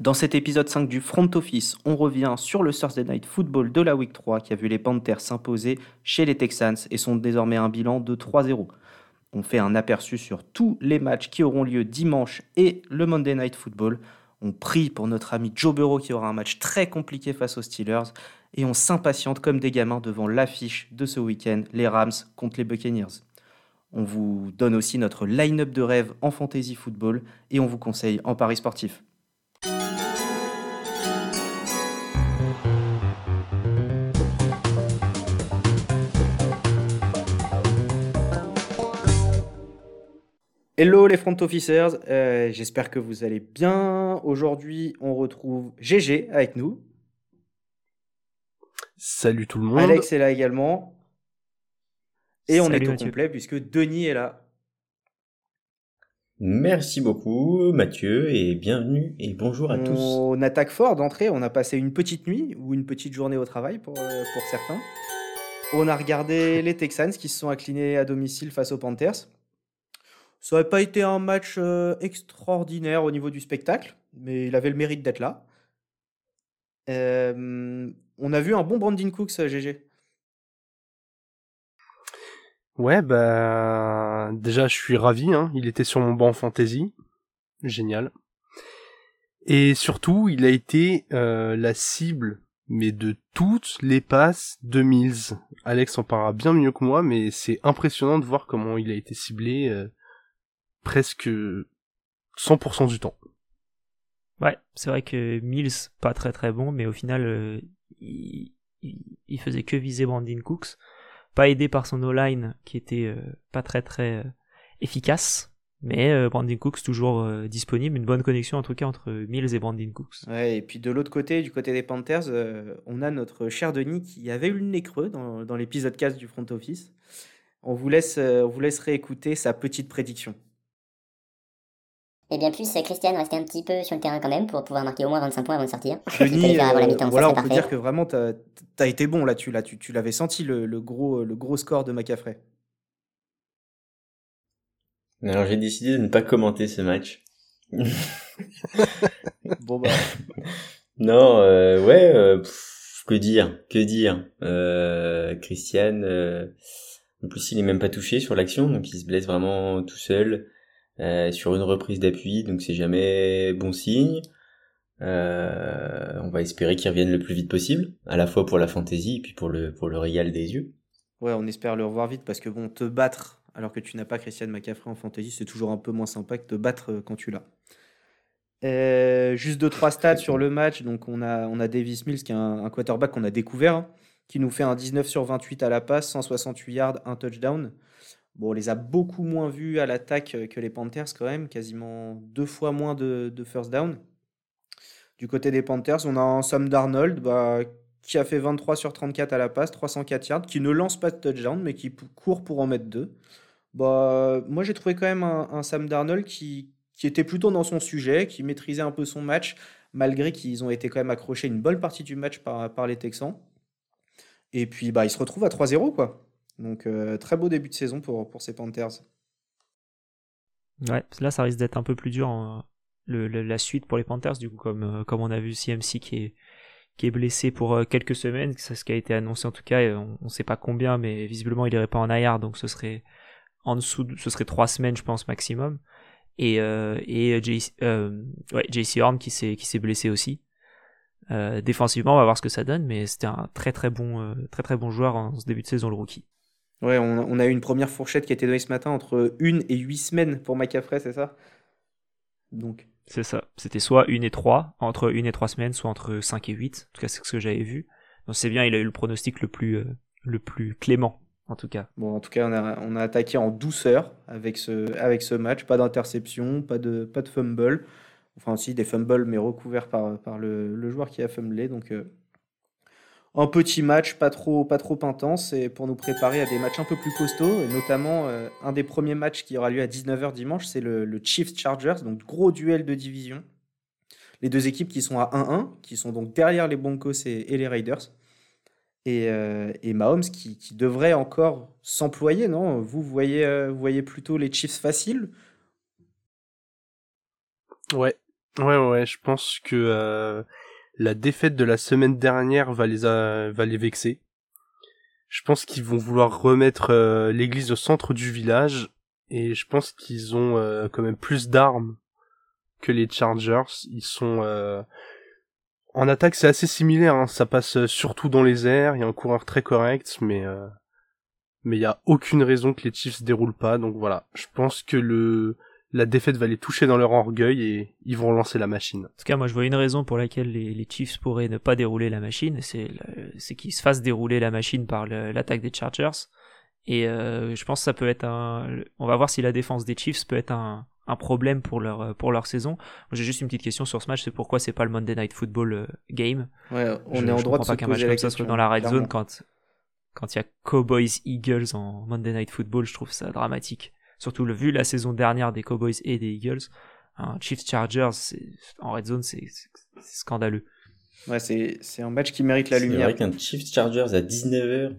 Dans cet épisode 5 du Front Office, on revient sur le Thursday Night Football de la Week 3 qui a vu les Panthers s'imposer chez les Texans et sont désormais un bilan de 3-0. On fait un aperçu sur tous les matchs qui auront lieu dimanche et le Monday Night Football. On prie pour notre ami Joe Burrow qui aura un match très compliqué face aux Steelers et on s'impatiente comme des gamins devant l'affiche de ce week-end, les Rams contre les Buccaneers. On vous donne aussi notre line-up de rêve en fantasy football et on vous conseille en paris sportif. Hello les front officers, euh, j'espère que vous allez bien. Aujourd'hui, on retrouve GG avec nous. Salut tout le monde. Alex est là également. Et on est au complet puisque Denis est là. Merci beaucoup Mathieu et bienvenue et bonjour à tous. On attaque fort d'entrée, on a passé une petite nuit ou une petite journée au travail pour, euh, pour certains. On a regardé les Texans qui se sont inclinés à domicile face aux Panthers. Ça n'aurait pas été un match euh, extraordinaire au niveau du spectacle, mais il avait le mérite d'être là. Euh, on a vu un bon Brandon Cooks, GG. Euh, ouais, bah déjà je suis ravi. Hein. Il était sur mon banc fantasy, génial. Et surtout, il a été la cible, mais de toutes les passes de Mills. Alex en parlera bien mieux que moi, mais c'est impressionnant de voir comment il a été ciblé presque 100% du temps. Ouais, c'est vrai que Mills, pas très très bon, mais au final, euh, il, il, faisait que viser Brandon Cooks. Pas aidé par son O-line qui était euh, pas très très euh, efficace. Mais Brandon Cooks toujours disponible, une bonne connexion en tout cas entre Mills et Brandon Cooks. Ouais, et puis de l'autre côté, du côté des Panthers, on a notre cher Denis qui avait eu le nez creux dans, dans l'épisode 4 du front office. On vous laisse, on vous laisse réécouter sa petite prédiction. Et bien plus, Christian restait un petit peu sur le terrain quand même pour pouvoir marquer au moins 25 points avant de sortir. Denis, euh, voilà, on peut dire que vraiment, tu as, été bon là-dessus. Là, tu, tu l'avais senti le, le, gros, le gros score de McCaffrey. Alors j'ai décidé de ne pas commenter ce match. bon bah. non, euh, ouais, euh, que dire, que dire. Euh, Christian, en plus il est même pas touché sur l'action, donc il se blesse vraiment tout seul. Euh, sur une reprise d'appui, donc c'est jamais bon signe. Euh, on va espérer qu'il revienne le plus vite possible, à la fois pour la fantaisie et puis pour le, pour le régal des yeux. Ouais, on espère le revoir vite parce que bon, te battre alors que tu n'as pas Christian McCaffrey en fantasy, c'est toujours un peu moins sympa que te battre euh, quand tu l'as. juste deux trois stats sur le match. Donc on a on a Davis Mills qui est un, quarterback qu'on a découvert, hein, qui nous fait un 19 sur 28 à la passe, 168 yards, un touchdown. Bon, on les a beaucoup moins vus à l'attaque euh, que les Panthers quand même, quasiment deux fois moins de, first down. Du côté des Panthers, on a un Sam Darnold bah, qui a fait 23 sur 34 à la passe, 304 yards, qui ne lance pas de touchdown, mais qui court pour en mettre deux. Bah, moi, j'ai trouvé quand même un, Sam Darnold qui, était plutôt dans son sujet, qui maîtrisait un peu son match, malgré qu'ils ont été quand même accrochés une bonne partie du match par, les Texans. Et puis, bah, il se retrouve à 3-0, quoi. Donc euh, très beau début de saison pour, ces Panthers. Ouais, là ça risque d'être un peu plus dur hein, la suite pour les Panthers, du coup, comme, euh, on a vu CMC qui est, qui est blessé pour euh, quelques semaines, c'est ce qui a été annoncé en tout cas, on ne sait pas combien, mais visiblement il irait pas en IR, donc ce serait en dessous, ce serait trois semaines je pense maximum. Et, et JC, Horn qui s'est, qui s'est blessé aussi. défensivement, on va voir ce que ça donne, mais c'était un très très bon, très très bon joueur en ce début de saison, le rookie. Ouais, on, a eu une première fourchette qui a été donnée ce matin entre une et huit semaines pour McCaffrey, c'est ça? Donc. C'est ça. C'était soit une et trois, entre une et trois semaines, soit entre 5 et 8. En tout cas, c'est ce que j'avais vu. Donc c'est bien, il a eu le pronostic le plus, euh, le plus clément, en tout cas. Bon, en tout cas, on a, on a attaqué en douceur avec ce, avec ce match. Pas d'interception, pas de, pas de fumble. Enfin, aussi des fumbles, mais recouverts par, par le, le joueur qui a fumblé. Donc, euh, un petit match pas trop, pas trop intense et pour nous préparer à des matchs un peu plus costauds, et notamment euh, un des premiers matchs qui aura lieu à 19h dimanche, c'est le, Chiefs Chargers, donc gros duel de division. Les deux équipes qui sont à 1-1, qui sont donc derrière les Broncos et, les Raiders. Et, euh, Mahomes qui, devrait encore s'employer, non? Vous voyez, euh, vous voyez plutôt les Chiefs faciles? Ouais, Ouais, ouais, je pense que la défaite de la semaine dernière va les, va les vexer. Je pense qu'ils vont vouloir remettre euh, l'église au centre du village et je pense qu'ils ont euh, quand même plus d'armes que les Chargers. Ils sont en attaque, c'est assez similaire. Hein. Ça passe surtout dans les airs. Il y a un coureur très correct, mais mais il y a aucune raison que les Chiefs se déroulent pas. Donc voilà, je pense que le la défaite va les toucher dans leur orgueil et ils vont lancer la machine. En tout cas, moi je vois une raison pour laquelle les, Chiefs pourraient ne pas dérouler la machine, c'est c'est qu'ils se fassent dérouler la machine par l'attaque des Chargers. Et euh, je pense que ça peut être un. On va voir si la défense des Chiefs peut être un, un problème pour leur pour leur saison. J'ai juste une petite question sur ce match, c'est pourquoi c'est pas le Monday Night Football euh, game? Ouais, on est en droit de pas qu'un match comme ça soit dans la red zone quand quand il y a Cowboys Eagles en Monday Night Football, je trouve ça dramatique. Surtout le vu la saison dernière des Cowboys et des Eagles, un Chiefs Chargers en red zone, c'est scandaleux. Ouais, c'est un match qui mérite la lumière. C'est vrai qu'un Chiefs Chargers à 19h,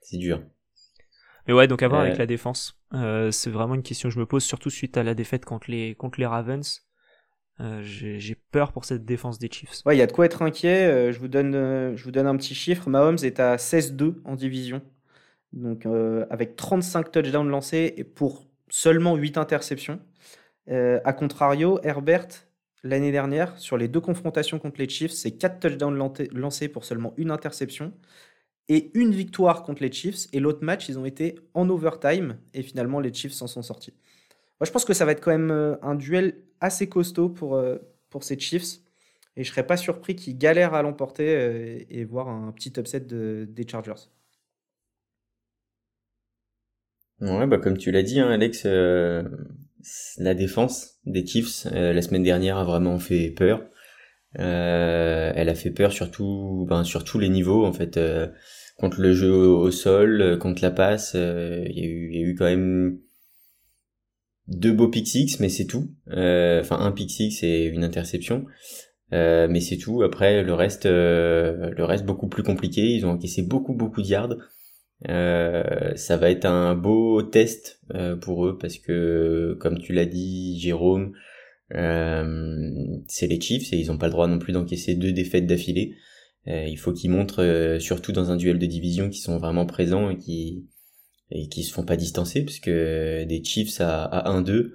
c'est dur. Mais ouais, donc à voir avec la défense. Euh, c'est vraiment une question que je me pose, surtout suite à la défaite contre les, contre les Ravens. Euh, j'ai peur pour cette défense des Chiefs. Ouais, il y a de quoi être inquiet. Euh, je, vous donne, je vous donne un petit chiffre. Mahomes est à 16-2 en division. Donc, avec 35 touchdowns lancés et pour seulement 8 interceptions. a contrario, Herbert, l'année dernière, sur les deux confrontations contre les Chiefs, c'est 4 touchdowns lancés pour seulement une interception et une victoire contre les Chiefs. Et l'autre match, ils ont été en overtime et finalement, les Chiefs s'en sont sortis. Moi, je pense que ça va être quand même euh, un duel assez costaud pour, euh, pour ces Chiefs. Et je serais pas surpris qu'ils galèrent à l'emporter euh, et voir un petit upset des Chargers. Ouais, bah comme tu l'as dit, hein, Alex, la défense des Chiefs la semaine dernière a vraiment fait peur. elle a fait peur surtout, ben, sur tous les niveaux en fait, contre le jeu au, sol, contre la passe. Il y, y, a eu quand même deux beaux pick mais c'est tout. Euh, enfin, un pick six et une interception. Euh, mais c'est tout. Après, le reste, euh, le reste beaucoup plus compliqué. Ils ont encaissé beaucoup, beaucoup de yards. Ça va être un beau test pour eux parce que, comme tu l'as dit, Jérôme, c'est les Chiefs et ils n'ont pas le droit non plus d'encaisser deux défaites d'affilée. il faut qu'ils montrent, surtout dans un duel de division, qu'ils sont vraiment présents et qui et qui se font pas distancer parce que des Chiefs à, à 1-2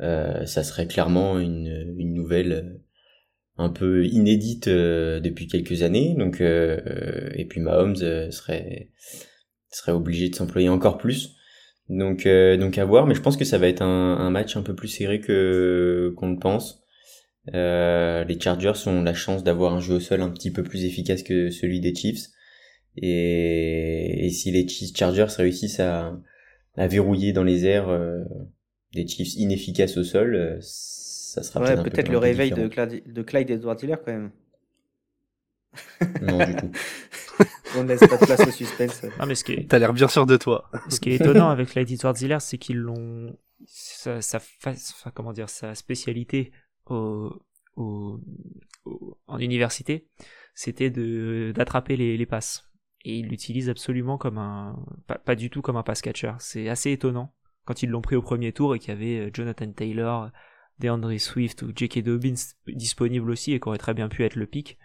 euh, ça serait clairement une, une nouvelle euh, un peu inédite euh, depuis quelques années donc euh, et puis Mahomes serait serait obligé de s'employer encore plus. Donc donc à voir mais je pense que ça va être un, un match un peu plus serré que qu'on le pense. Les Chargers ont la chance d'avoir un jeu au sol un petit peu plus efficace que celui des Chiefs. Et, et si les Chargers réussissent à, à verrouiller dans les airs euh, des Chiefs inefficaces au sol, euh, ça sera ouais, peut-être le réveil de, Clyde, de Clyde Edward Hiller quand même. Non, du tout. On ne laisse pas de place au suspense. Ah, mais ce qui est... T'as l'air bien sûr de toi. Ce qui est étonnant avec Edward Hiller, c'est qu'ils l'ont. Sa, sa, enfin, comment dire, sa spécialité au, au, en université, c'était de d'attraper les, les passes et il l'utilise absolument comme un pas, du tout comme un pass catcher. C'est assez étonnant quand ils l'ont pris au premier tour et qu'il y avait euh, Jonathan Taylor, DeAndre Swift ou J.K. Dobbins disponibles aussi et qui aurait très bien pu être le pic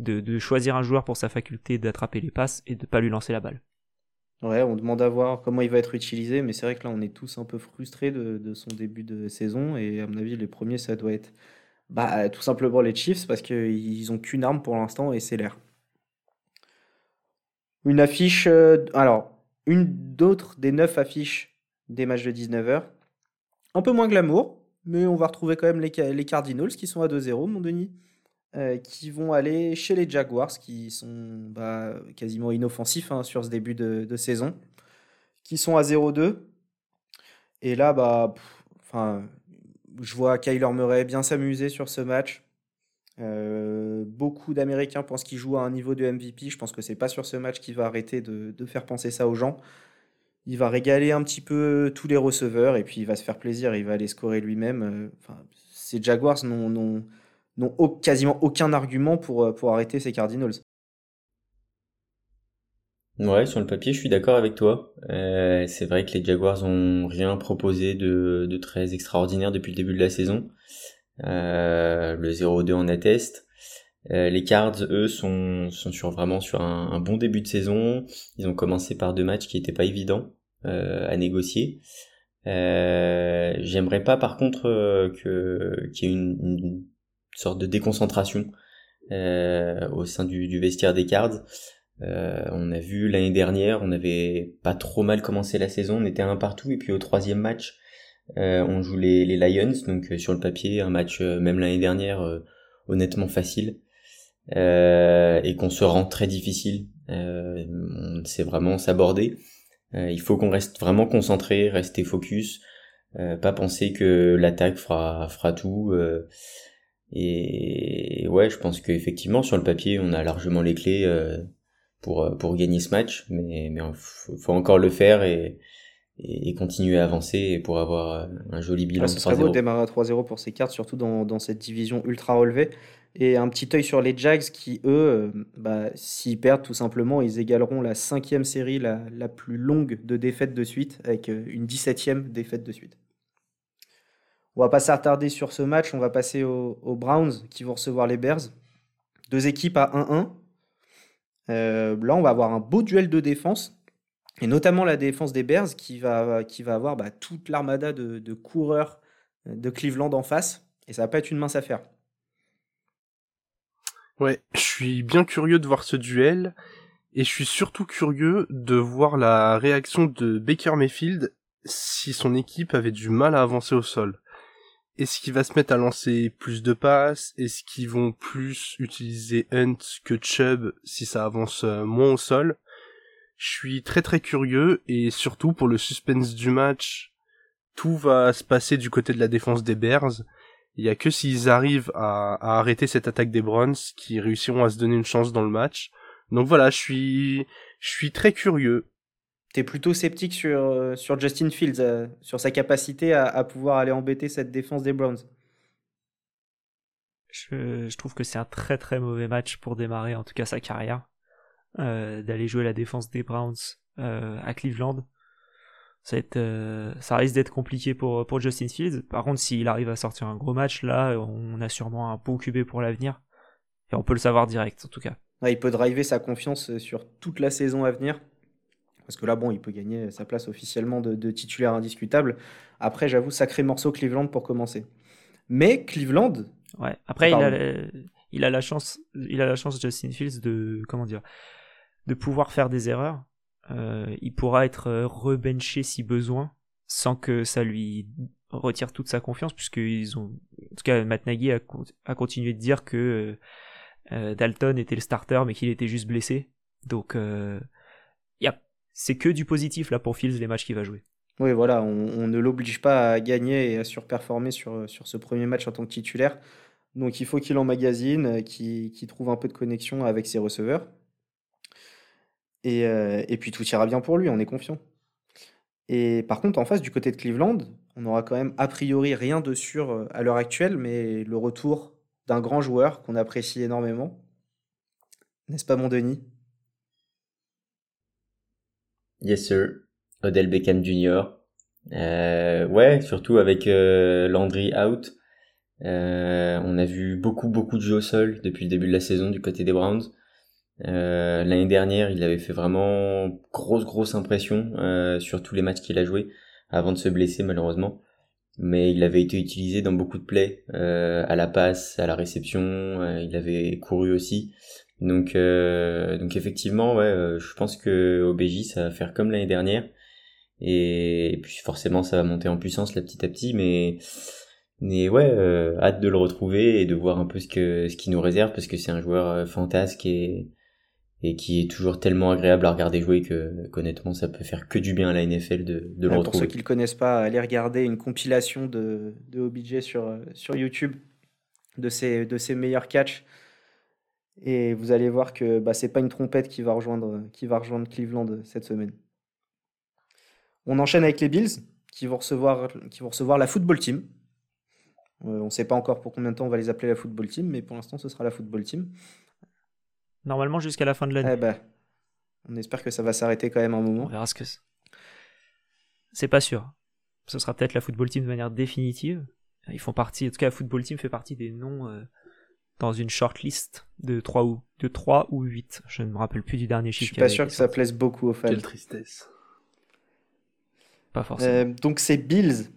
de, choisir un joueur pour sa faculté d'attraper les passes et de pas lui lancer la balle. Ouais, on demande à voir comment il va être utilisé, mais c'est vrai que là on est tous un peu frustrés de, son début de saison et à mon avis les premiers ça doit être bah, tout simplement les Chiefs parce qu'ils ont qu'une arme pour l'instant et c'est l'air. Une affiche, euh, alors, une d'autre des neuf affiches des matchs de 19h. Un peu moins glamour, mais on va retrouver quand même les, les Cardinals qui sont à 2-0, mon Denis. Euh, qui vont aller chez les Jaguars, qui sont bah, quasiment inoffensifs hein, sur ce début de, saison, qui sont à 0-2. Et là, bah, je vois Kyler Murray bien s'amuser sur ce match. Euh, beaucoup d'Américains pensent qu'il joue à un niveau de MVP. Je pense que c'est pas sur ce match qu'il va arrêter de, faire penser ça aux gens. Il va régaler un petit peu tous les receveurs et puis il va se faire plaisir. Il va aller scorer lui-même. Euh, ces Jaguars n'ont quasiment aucun argument pour, euh, pour arrêter ces Cardinals. Ouais, sur le papier, je suis d'accord avec toi. c'est vrai que les Jaguars ont rien proposé de, très extraordinaire depuis le début de la saison. le 0-2 en atteste. les Cards, eux, sont, vraiment sur un, bon début de saison. Ils ont commencé par deux matchs qui n'étaient pas évidents à négocier. J'aimerais pas, par contre, que qu'il y ait une, sorte de déconcentration au sein du, vestiaire des Cards. Euh, on a vu l'année dernière, on avait pas trop mal commencé la saison, on était un partout et puis au troisième match, euh, on joue les, Lions, donc euh, sur le papier un match même l'année dernière honnêtement facile et qu'on se rend très difficile. on sait vraiment s'aborder. il faut qu'on reste vraiment concentré, rester focus, pas penser que l'attaque fera tout. Et ouais, je pense qu'effectivement sur le papier, on a largement les clés pour euh, pour gagner ce match, mais mais faut, encore le faire et et, continuer à avancer pour avoir euh, un joli bilan. ce serait beau de démarrer à 3-0 pour ces cartes, surtout dans, dans, cette division ultra relevée. Et un petit œil sur les Jags qui, eux, euh, bah, s'ils perdent tout simplement, ils égaleront la cinquième série la, la plus longue de défaites de suite, avec une 17e défaite de suite. On va pas s'attarder sur ce match, on va passer aux, Browns qui vont recevoir les Bears. Deux équipes à 1-1. Euh, là, on va avoir un beau duel de défense, et notamment la défense des Bears qui va, avoir bah, toute l'armada de, coureurs de Cleveland en face, et ça va pas être une mince affaire. Ouais, je suis bien curieux de voir ce duel, et je suis surtout curieux de voir la réaction de Baker Mayfield si son équipe avait du mal à avancer au sol. Est-ce qu'il va se mettre à lancer plus de passes? Est-ce qu'ils vont plus utiliser Hunt que Chubb si ça avance euh, moins au sol? Je suis très très curieux et surtout pour le suspense du match, tout va se passer du côté de la défense des Bears. Il y a que s'ils arrivent à, arrêter cette attaque des Browns qui réussiront à se donner une chance dans le match. Donc voilà, je suis je suis très curieux tu es plutôt sceptique sur, euh, sur Justin Fields, euh, sur sa capacité à, pouvoir aller embêter cette défense des Browns? Je, trouve que c'est un très très mauvais match pour démarrer en tout cas sa carrière. Euh, d'aller jouer la défense des Browns à Cleveland. Ça, ça risque d'être compliqué pour, pour Justin Fields. Par contre, s'il arrive à sortir un gros match, là, on a sûrement un bon QB pour l'avenir. Et on peut le savoir direct, en tout cas. il peut driver sa confiance sur toute la saison à venir. Parce que là, bon, il peut gagner sa place officiellement de, titulaire indiscutable. Après, j'avoue, sacré morceau Cleveland pour commencer. Mais Cleveland. Ouais. Après, il a, il a, la chance, il a la chance Justin Fields de comment dire, de pouvoir faire des erreurs. Euh, il pourra être rebenché si besoin, sans que ça lui retire toute sa confiance, puisqu'ils ont, en tout cas, Matt Nagy a, a continué de dire que euh, Dalton était le starter, mais qu'il était juste blessé. Donc, euh, il y a c'est que du positif là pour Fields les matchs qu'il va jouer. Oui, voilà, on, ne l'oblige pas à gagner et à surperformer sur, ce premier match en tant que titulaire. Donc il faut qu'il emmagasine, qu'il trouve un peu de connexion avec ses receveurs. Et, euh, et, puis tout ira bien pour lui, on est confiant. Et par contre, en face, du côté de Cleveland, on aura quand même a priori rien de sûr euh, à l'heure actuelle, mais le retour d'un grand joueur qu'on apprécie énormément. N'est-ce pas mon Denis? Yes sir. Odell Beckham Jr. Euh, ouais, surtout avec euh, Landry out. Euh, on a vu beaucoup beaucoup de jeux au sol depuis le début de la saison du côté des Browns. Euh, L'année dernière, il avait fait vraiment grosse grosse impression euh, sur tous les matchs qu'il a joué avant de se blesser malheureusement. Mais il avait été utilisé dans beaucoup de plays, à la passe, à la réception. il avait couru aussi. Donc, euh, donc effectivement, ouais, euh, je pense que OBJ ça va faire comme l'année dernière, et, puis forcément ça va monter en puissance là petit à petit, mais mais ouais, euh, hâte de le retrouver et de voir un peu ce que ce qui nous réserve parce que c'est un joueur fantasque et et qui est toujours tellement agréable à regarder jouer que honnêtement ça peut faire que du bien à la NFL de, de le retrouver. Pour ceux qui le connaissent pas, allez regarder une compilation de, de OBJ sur, sur YouTube de ses, de ses meilleurs catchs. Et vous allez voir que bah, c'est pas une trompette qui va, rejoindre, qui va rejoindre Cleveland cette semaine. On enchaîne avec les Bills qui vont recevoir, qui vont recevoir la football team. Euh, on ne sait pas encore pour combien de temps on va les appeler la football team, mais pour l'instant ce sera la football team. Normalement jusqu'à la fin de l'année. Eh ben, on espère que ça va s'arrêter quand même un moment. On verra ce que c'est. pas sûr. Ce sera peut-être la football team de manière définitive, ils font partie, en tout cas, Football Team fait partie des noms euh, dans une shortlist de 3 ou de 3 ou 8. Je ne me rappelle plus du dernier Je chiffre. suis qui pas sûr que ça plaise beaucoup aux fans. Quelle tristesse. Pas forcément. Euh, donc c'est Bills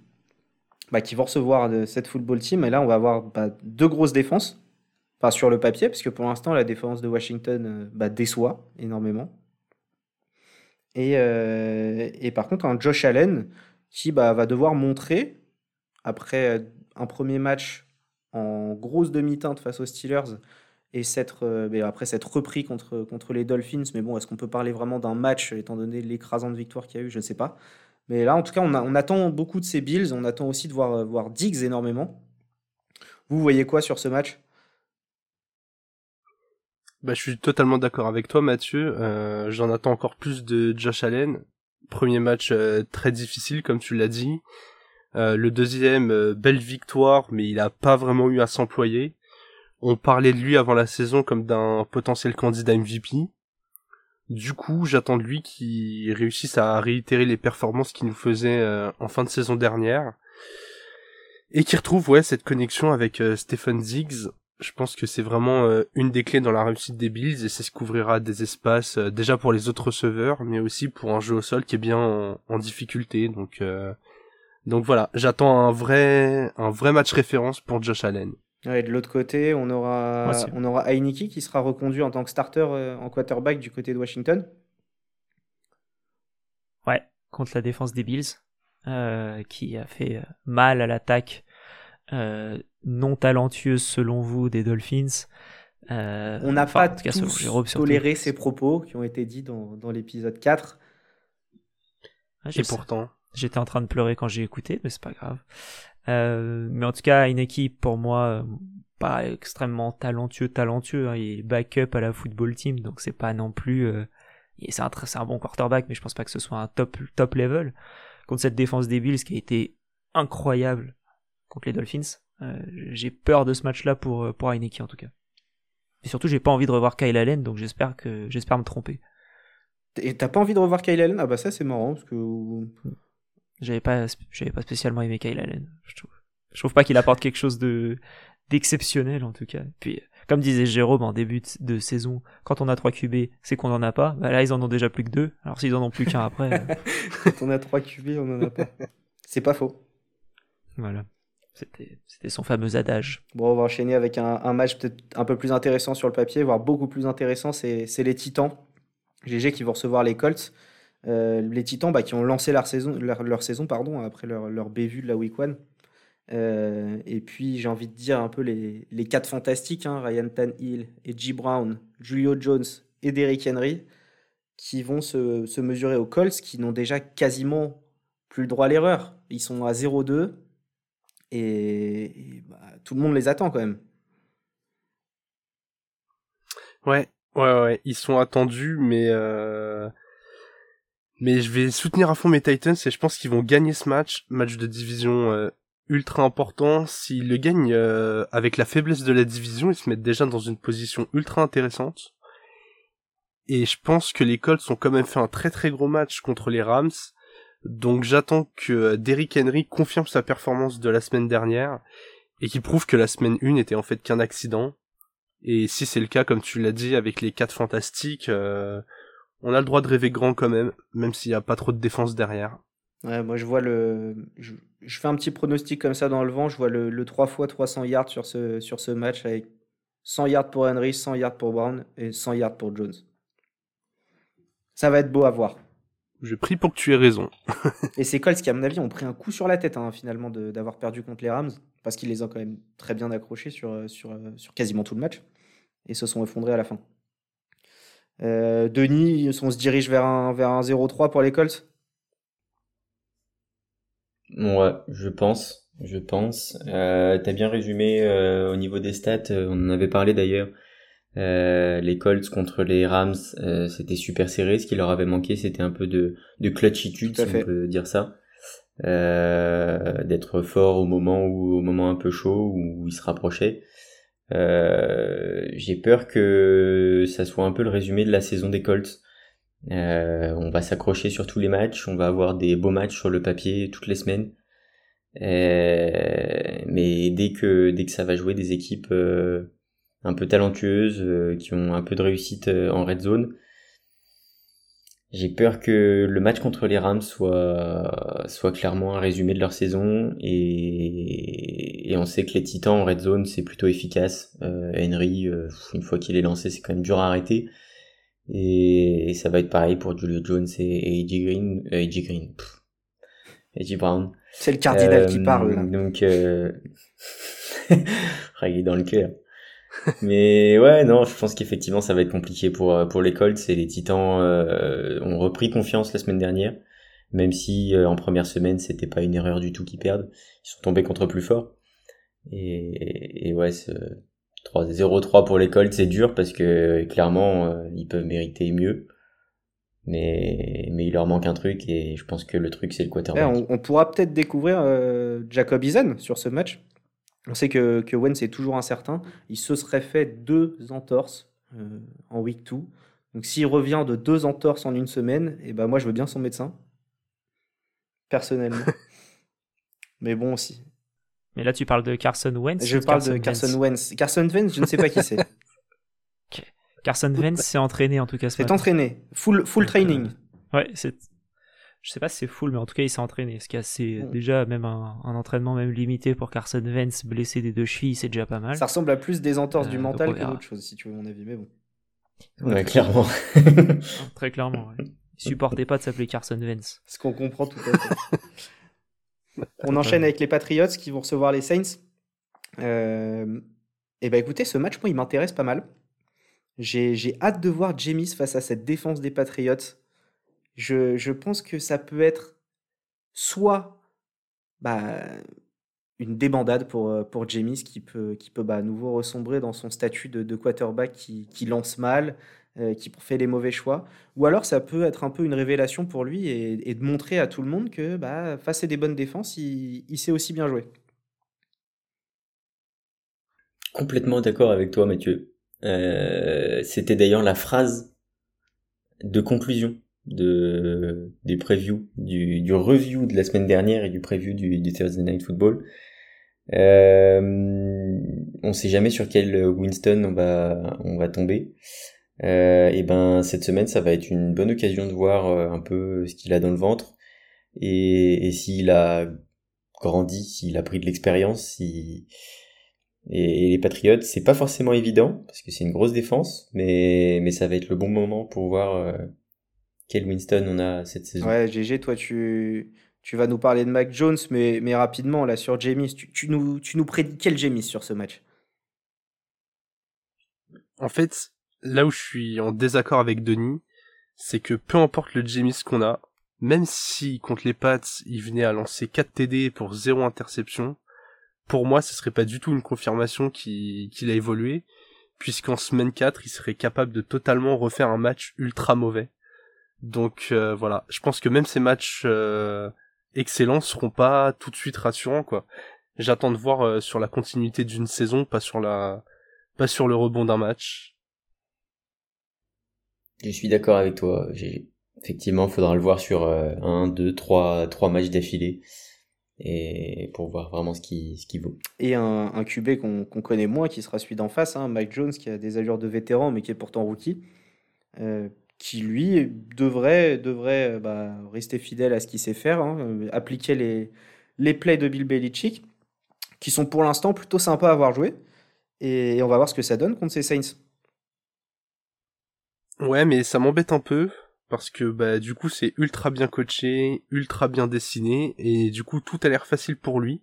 bah, qui vont recevoir de cette football team. Et là, on va avoir bah, deux grosses défenses. Enfin, sur le papier, parce que pour l'instant, la défense de Washington euh, bah, déçoit énormément. Et, euh, et par contre, un Josh Allen qui bah, va devoir montrer, après euh, un premier match en grosse demi-teinte face aux Steelers, et s'être, euh, mais après s'être repris contre, contre les Dolphins. Mais bon, est-ce qu'on peut parler vraiment d'un match, étant donné l'écrasante victoire qu'il y a eu? Je ne sais pas. Mais là, en tout cas, on, attend beaucoup de ces Bills. On attend aussi de voir, euh, voir Diggs énormément. Vous voyez quoi sur ce match? Bah, je suis totalement d'accord avec toi, Mathieu. Euh, J'en attends encore plus de Josh Allen. Premier match très difficile, comme tu l'as dit. Euh, le deuxième, euh, belle victoire, mais il a pas vraiment eu à s'employer. On parlait de lui avant la saison comme d'un potentiel candidat MVP. Du coup, j'attends de lui qu'il réussisse à réitérer les performances qu'il nous faisait euh, en fin de saison dernière. Et qu'il retrouve ouais cette connexion avec Stephen Diggs. Je pense que c'est vraiment une des clés dans la réussite des Bills et c'est ce qu'ouvrira des espaces déjà pour les autres receveurs, mais aussi pour un jeu au sol qui est bien en, en difficulté. Donc donc voilà, j'attends un vrai un vrai match référence pour Josh Allen. Ouais, De l'autre côté, on aura, on Heineke qui sera reconduit en tant que starter euh, en quarterback du côté de Washington. Ouais, contre la défense des Bills, euh, qui a fait euh, mal à l'attaque euh, non talentueuse selon vous des Dolphins. Euh, On n'a enfin, pas cas, tous toléré ces propos qui ont été dits dans, dans l'épisode 4. Ah, je Et sais. pourtant, J'étais en train de pleurer quand j'ai écouté, mais c'est pas grave. Euh, mais en tout cas, équipe pour moi euh, pas extrêmement talentueux, talentueux. Hein. Il est backup à la football team, donc c'est pas non plus. euh, c'est un un bon quarterback, mais je pense pas que ce soit un top top level contre cette défense des Bills qui a été incroyable contre les Dolphins. Euh, j'ai peur de ce match-là pour euh, pour Heineke en tout cas. Et surtout, j'ai pas envie de revoir Kyle Allen, donc j'espère que j'espère me tromper. Et t'as pas envie de revoir Kyle Allen? Ah bah ça c'est marrant parce que J'avais pas, j'avais pas spécialement aimé Kyle Allen. Je trouve, je trouve pas qu'il apporte quelque chose de d'exceptionnel en tout cas. Puis, comme disait Jérôme en début de- saison, quand on a 3 QB, c'est qu'on en a pas. Bah là, ils en ont déjà plus que deux. Alors s'ils en ont plus qu'un après, euh, quand on a 3 QB, on en a pas. C'est pas faux. voilà. C'était, c'était son fameux adage. Bon, on va enchaîner avec un, un match peut-être un peu plus intéressant sur le papier, voire beaucoup plus intéressant, c'est c'est les Titans. GG qui vont recevoir les Colts. Euh, les Titans bah, qui ont lancé leur saison, leur, saison pardon, après leur, leur bévue de la Week 1. Euh, et puis j'ai envie de dire un peu les, les quatre fantastiques, hein, Ryan Tannehill, Edgy Brown, Julio Jones et Derrick Henry, qui vont se, se mesurer aux Colts, qui n'ont déjà quasiment plus le droit à l'erreur. Ils sont à 0-2 et, et, bah, tout le monde les attend quand même. Ouais, ouais, ouais, ils sont attendus, mais euh... mais je vais soutenir à fond mes Titans et je pense qu'ils vont gagner ce match, match de division euh, ultra important. S'ils le gagnent euh, avec la faiblesse de la division, ils se mettent déjà dans une position ultra intéressante. Et je pense que les Colts ont quand même fait un très très gros match contre les Rams. Donc j'attends que euh, Derrick Henry confirme sa performance de la semaine dernière et qu'il prouve que la semaine 1 était en fait qu'un accident. Et si c'est le cas, comme tu l'as dit, avec les quatre fantastiques, euh, on a le droit de rêver grand quand même, même s'il n'y a pas trop de défense derrière. Ouais, moi je vois le. Je, je fais un petit pronostic comme ça dans le vent. Je vois le, le 3 fois 300 yards sur ce, sur ce match avec 100 yards pour Henry, 100 yards pour Brown et 100 yards pour Jones. Ça va être beau à voir. Je prie pour que tu aies raison. Et ces Colts qui, à mon avis, ont pris un coup sur la tête hein, finalement de- d'avoir perdu contre les Rams parce qu'ils les ont quand même très bien accrochés sur, sur, sur quasiment tout le match et se sont effondrés à la fin. Euh, Denis, on se dirige vers un, vers un 0-3 pour les Colts? Ouais, je pense, je pense. Euh, t'as bien résumé euh, au niveau des stats, on en avait parlé d'ailleurs. Les Colts contre les Rams, c'était super serré. Ce qui leur avait manqué, c'était un peu de, de clutchitude, si on peut dire ça. D'être fort au moment où, au moment un peu chaud où ils se rapprochaient. Euh, j'ai peur que ça soit un peu le résumé de la saison des Colts. Euh, on va s'accrocher sur tous les matchs, on va avoir des beaux matchs sur le papier toutes les semaines. Euh, mais dès que dès que ça va jouer des équipes un peu talentueuses qui ont un peu de réussite en red zone, j'ai peur que le match contre les Rams soit, soit clairement un résumé de leur saison et, et on sait que les Titans en red zone c'est plutôt efficace. Euh, Henry, euh, une fois qu'il est lancé, c'est quand même dur à arrêter. Et, ça va être pareil pour Julio Jones et, AJ Green, euh, AJ Green, AJ Brown. C'est le cardinal qui parle. Donc, euh... dans le cœur. Mais ouais, non, je pense qu'effectivement ça va être compliqué pour euh, pour les Colts et les Titans euh, ont repris confiance la semaine dernière, même si euh, en première semaine c'était pas une erreur du tout qu'ils perdent, ils sont tombés contre plus fort. Et, et ouais, 0-3 pour les Colts c'est dur parce que clairement ils peuvent mériter mieux. Mais, mais il leur manque un truc et je pense que le truc c'est le quarterback. on, on, pourra peut-être découvrir Jacob Eason sur ce match on sait que, que Wentz est toujours incertain. Il se serait fait deux entorses euh, en week 2. Donc s'il revient de deux entorses en une semaine, et eh ben moi je veux bien son médecin. Personnellement. Mais bon aussi. Mais là tu parles de Carson Wentz Je parle de Carson Wentz. Carson Wentz, je ne sais pas qui c'est. Carson Wentz s'est entraîné en tout cas. C'est entraîné. Full, full training. Euh, ouais, c'est je sais pas si c'est full, mais en tout cas, il s'est entraîné. Ce qui est assez, déjà, même un, entraînement même limité pour Carson Vance, blessé des deux chevilles, c'est déjà pas mal. Ça ressemble à plus des entorses du euh, mental que d'autres choses, si tu veux mon avis, mais bon. Ouais, clairement. Très clairement, ouais. Il supportait pas de s'appeler Carson Vance. Ce qu'on comprend tout à fait. On enchaîne avec les Patriots qui vont recevoir les Saints. Euh... Et bah écoutez, ce match, moi, il m'intéresse pas mal. J'ai hâte de voir James face à cette défense des Patriots je, pense que ça peut être soit bah, une débandade pour, euh, pour James qui peut, qui peut bah, à nouveau ressombrer dans son statut de, quarterback qui, lance mal, euh, qui fait les mauvais choix. Ou alors ça peut être un peu une révélation pour lui et, et de montrer à tout le monde que bah, face à des bonnes défenses, il, il sait aussi bien jouer. Complètement d'accord avec toi, Mathieu. Euh, C'était d'ailleurs la phrase de conclusion de des previews du, du review de la semaine dernière et du preview du, du Thursday Night Football. Euh, on sait jamais sur quel Winston on va on va tomber. Euh, et ben cette semaine ça va être une bonne occasion de voir euh, un peu ce qu'il a dans le ventre et, et s'il a grandi, s'il a pris de l'expérience, si et, les Patriots c'est pas forcément évident parce que c'est une grosse défense, mais mais ça va être le bon moment pour voir euh, quel Winston on a cette saison. Ouais, GG, toi, tu, tu vas nous parler de Mac Jones, mais, mais rapidement, là, sur James, tu, tu, nous, tu nous prédis quel James sur ce match? En fait, là où je suis en désaccord avec Denis, c'est que peu importe le James qu'on a, même si contre les Pats, il venait à lancer 4 TD pour 0 interception, pour moi, ce serait pas du tout une confirmation qu'il a évolué, puisqu'en semaine 4, il serait capable de totalement refaire un match ultra mauvais. Donc euh, voilà, je pense que même ces matchs euh, excellents seront pas tout de suite rassurants quoi. J'attends de voir euh, sur la continuité d'une saison, pas sur la pas sur le rebond d'un match. Je suis d'accord avec toi. J'ai effectivement, faudra le voir sur un, deux, trois, trois matchs d'affilée et pour voir vraiment ce qui ce qui vaut. Et un, un QB qu'on connaît moins, qui sera celui d'en face, hein, Mike Jones, qui a des allures de vétéran mais qui est pourtant rookie. Euh, qui lui devrait, devrait euh, bah, rester fidèle à ce qu'il sait faire, hein, euh, appliquer les, les plays de Bill Belichick, qui sont pour l'instant plutôt sympas à avoir joué. Et on va voir ce que ça donne contre ces Saints. Ouais, mais ça m'embête un peu parce que bah du coup c'est ultra bien coaché, ultra bien dessiné et du coup tout a l'air facile pour lui.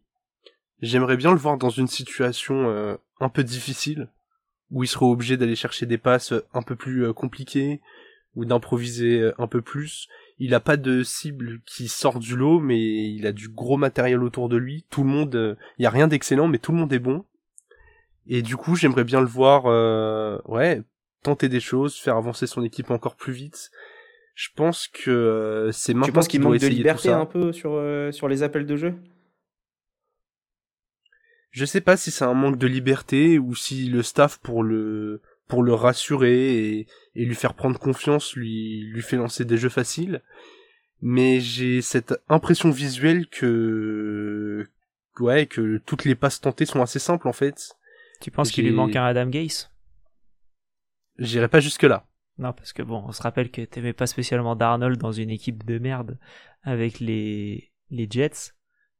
J'aimerais bien le voir dans une situation euh, un peu difficile où il serait obligé d'aller chercher des passes un peu plus compliquées, ou d'improviser euh, un peu plus. Il a pas de cible qui sort du lot, mais il a du gros matériel autour de lui. Tout le monde, euh, il y a rien d'excellent, mais tout le monde est bon. Et du coup, j'aimerais bien le voir, euh, ouais, tenter des choses, faire avancer son équipe encore plus vite. Je pense que c'est maintenant. Tu penses qu'il manque de liberté un peu sur sur les appels de jeu? Je sais pas si c'est un manque de liberté ou si le staff pour le pour le rassurer et, lui faire prendre confiance, lui, lui fait lancer des jeux faciles. Mais j'ai cette impression visuelle que ouais, que toutes les passes tentées sont assez simples en fait. Tu penses qu'il lui manque un Adam Gase? J'irai pas jusque là. Non, parce que bon, on se rappelle que t'aimais pas spécialement Darnold dans une équipe de merde avec les, les Jets.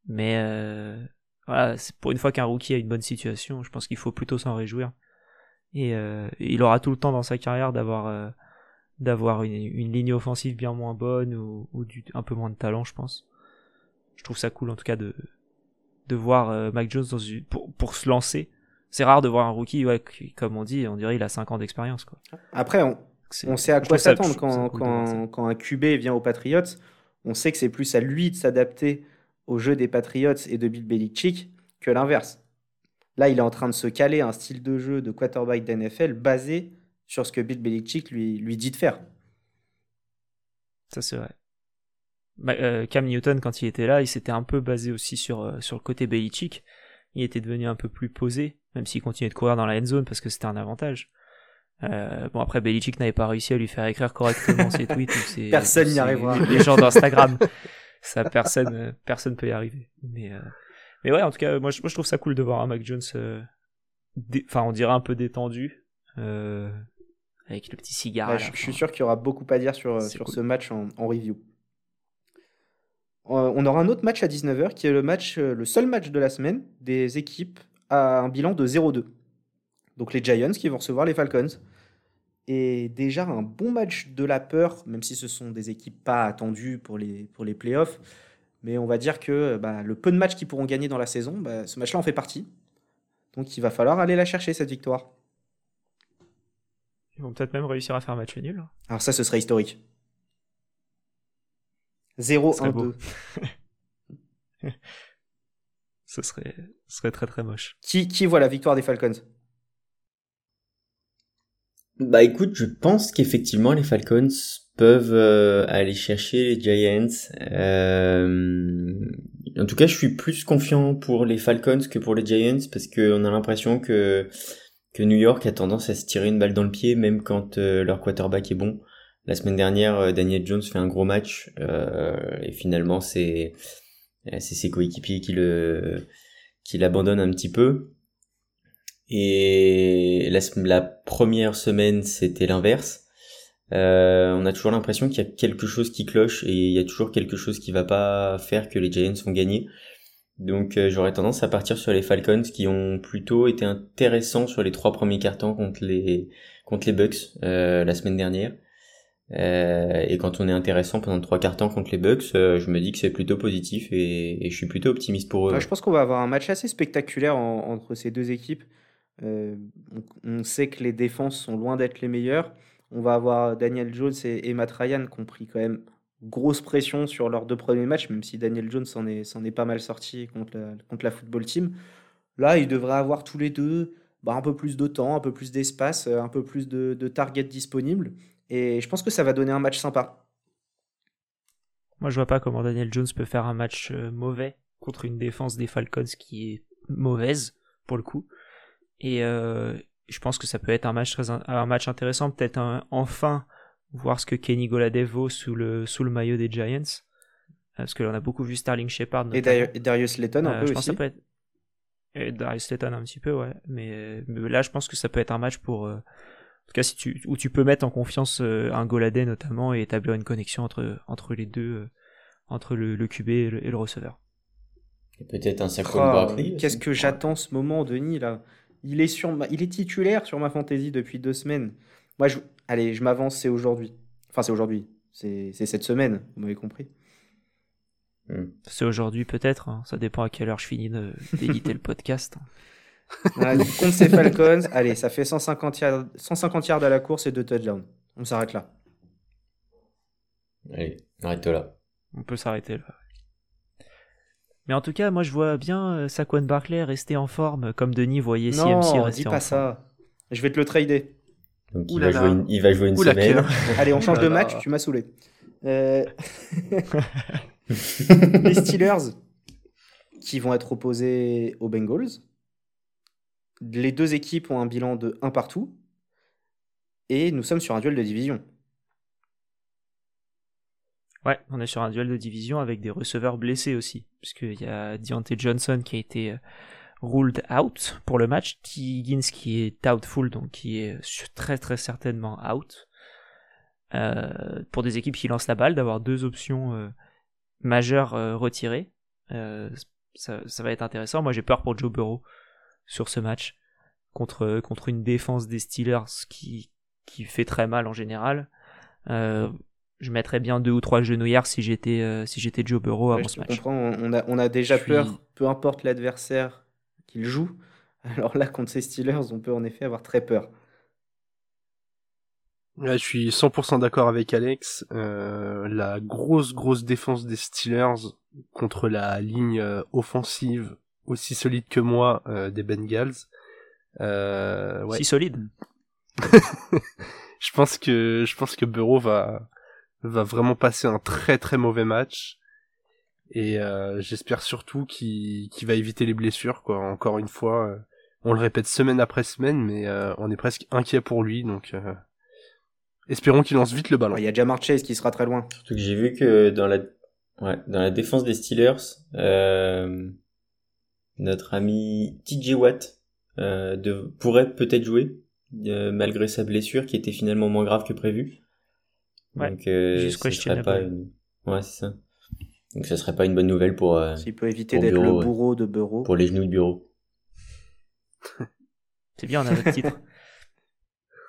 Mais euh, voilà, c'est pour une fois qu'un rookie a une bonne situation, je pense qu'il faut plutôt s'en réjouir. Et euh, il aura tout le temps dans sa carrière d'avoir euh, d'avoir une, une ligne offensive bien moins bonne ou, ou du, un peu moins de talent, je pense. Je trouve ça cool en tout cas de de voir euh, Mac Jones dans une, pour, pour se lancer. C'est rare de voir un rookie, ouais, qui, comme on dit, on dirait il a 5 ans d'expérience. quoi. Après, on, sait à quoi s'attendre cool quand, quand un QB vient aux Patriots. On sait que c'est plus à lui de s'adapter au jeu des Patriots et de Bill Belichick que l'inverse. Là, il est en train de se caler un style de jeu de quarterback d'NFL basé sur ce que Bill Belichick lui, lui dit de faire. Ça, c'est vrai. Bah, euh, Cam Newton, quand il était là, il s'était un peu basé aussi sur, euh, sur le côté Belichick. Il était devenu un peu plus posé, même s'il continuait de courir dans la end zone parce que c'était un avantage. Euh, bon, après, Belichick n'avait pas réussi à lui faire écrire correctement ses tweets. ou ses- Personne n'y arrivera. Les gens d'Instagram. ça, personne, personne peut y arriver. Mais, mais ouais, en tout cas, moi, je, moi, je trouve ça cool de voir un Mac Jones, euh, enfin, on dirait un peu détendu, euh, avec le petit cigare. Ouais, je, suis sûr qu'il y aura beaucoup à dire sur, C'est sur cool. ce match en, en review. Euh, on aura un autre match à 19h qui est le, match, euh, le seul match de la semaine des équipes à un bilan de 0-2. Donc les Giants qui vont recevoir les Falcons. Et déjà un bon match de la peur, même si ce sont des équipes pas attendues pour les, pour les playoffs. Mais on va dire que bah, le peu de matchs qu'ils pourront gagner dans la saison, bah, ce match-là en fait partie. Donc il va falloir aller la chercher, cette victoire. Ils vont peut-être même réussir à faire un match nul. Alors ça, ce serait historique. serait 0-1-2. beau. Ce serait, ce serait très très moche. Qui, qui voit la victoire des Falcons? Bah écoute, je pense qu'effectivement les Falcons peuvent euh, aller chercher les Giants. Euh, en tout cas, je suis plus confiant pour les Falcons que pour les Giants parce qu'on a l'impression que que New York a tendance à se tirer une balle dans le pied même quand euh, leur quarterback est bon. La semaine dernière, euh, Daniel Jones fait un gros match euh, et finalement c'est c'est ses coéquipiers qui le qui l'abandonnent un petit peu. Et la, la première semaine, c'était l'inverse. Euh, on a toujours l'impression qu'il y a quelque chose qui cloche et il y a toujours quelque chose qui va pas faire que les Giants vont gagner. Donc euh, j'aurais tendance à partir sur les Falcons qui ont plutôt été intéressants sur les trois premiers cartons contre les contre les Bucks euh, la semaine dernière. Euh, et quand on est intéressant pendant trois quarts temps contre les Bucks, euh, je me dis que c'est plutôt positif et, et je suis plutôt optimiste pour eux. Ouais, Je pense qu'on va avoir un match assez spectaculaire en- entre ces deux équipes. Euh, on, sait que les défenses sont loin d'être les meilleures. On va avoir Daniel Jones et, et Matt Ryan qui ont pris quand même grosse pression sur leurs deux premiers matchs, même si Daniel Jones s'en est, pas mal sorti contre la, contre la football team. Là, ils devraient avoir tous les deux bah, un peu plus de temps, un peu plus d'espace, euh, un peu plus de, de targets disponibles. Et je pense que ça va donner un match sympa. Moi, je vois pas comment Daniel Jones peut faire un match euh, mauvais contre une défense des Falcons qui est mauvaise pour le coup. Et euh, je pense que ça peut être un match très in- un match intéressant, peut-être un- enfin voir ce que Kenny Golladay vaut sous le sous le maillot des Giants, Euh, parce que là, on a beaucoup vu Sterling Shepard. Et Darius Layton un Euh, peu je pense que aussi. ça peut être et Darius Slayton un petit peu, ouais. Mais, mais là, je pense que ça peut être un match pour, euh, en tout cas, si tu, où tu peux mettre en confiance euh, un Goladé notamment et établir une connexion entre entre les deux, euh, entre le, le QB et le, et le receveur. Et Peut-être un Saquon Oh, Barkley. Qu'est-ce que j'attends ce moment, Denis, là il est, sur ma- il est titulaire sur ma fantasy depuis deux semaines. Moi, je... allez, je m'avance, c'est aujourd'hui. Enfin, c'est aujourd'hui. C'est cette semaine, vous m'avez compris. C'est aujourd'hui peut-être, hein. ça dépend à quelle heure je finis de- d'éditer le podcast. Voilà, contre ces Falcons, allez, ça fait 150 yards, 150 yards à la course et deux touchdowns. On s'arrête là. Allez, arrête-toi là. On peut s'arrêter là. Mais en tout cas, moi je vois bien euh, Saquon Barkley rester en forme, comme Denis voyait CMC Non, rester dis en pas forme. ça. Je vais te le trader. Donc il va, là jouer là. une, il va jouer une Ouh la semaine. Allez, on change de match, tu m'as saoulé. Euh, les Steelers qui vont être opposés aux Bengals. Les deux équipes ont un bilan de 1 partout. Et nous sommes sur un duel de division. Ouais, on est sur un duel de division avec des receveurs blessés aussi, puisqu'il y a Deontay Johnson qui a été euh, ruled out pour le match, T. Higgins qui est doubtful, donc qui est très très certainement out. Euh, pour des équipes qui lancent la balle, d'avoir deux options euh, majeures retirées, ça, va être intéressant. Moi j'ai peur pour Joe Burrow sur ce match contre une défense des Steelers qui qui fait très mal en général. Je mettrais bien deux ou trois genouillères si j'étais euh, si j'étais Joe Burrow avant ce match. Comprends, on a, on a déjà peur, peu importe l'adversaire qu'il joue. Alors là, contre ces Steelers, on peut en effet avoir très peur. Là, je suis 100% d'accord avec Alex. Euh, la grosse, grosse défense des Steelers contre la ligne euh, offensive aussi solide que moi des Bengals. ouais. Si solide. je pense que je pense que Burrow va va vraiment passer un très très mauvais match et euh, j'espère surtout qu'il va éviter les blessures quoi. Encore une fois, euh, on le répète semaine après semaine, mais euh, on est presque inquiet pour lui donc espérons qu'il lance vite le ballon. Il y a déjà Chase qui sera très loin. Surtout que j'ai vu que dans la ouais, dans la défense des Steelers, notre ami TJ Watt de, pourrait peut-être jouer malgré sa blessure qui était finalement moins grave que prévu. Ouais, Donc, euh, ce serait pas une... Ouais, c'est ça. Donc, ce serait pas une bonne nouvelle pour. Euh, S'il peut éviter d'être le bourreau de bureau. Pour les genoux de bureau. c'est bien, on a notre titre.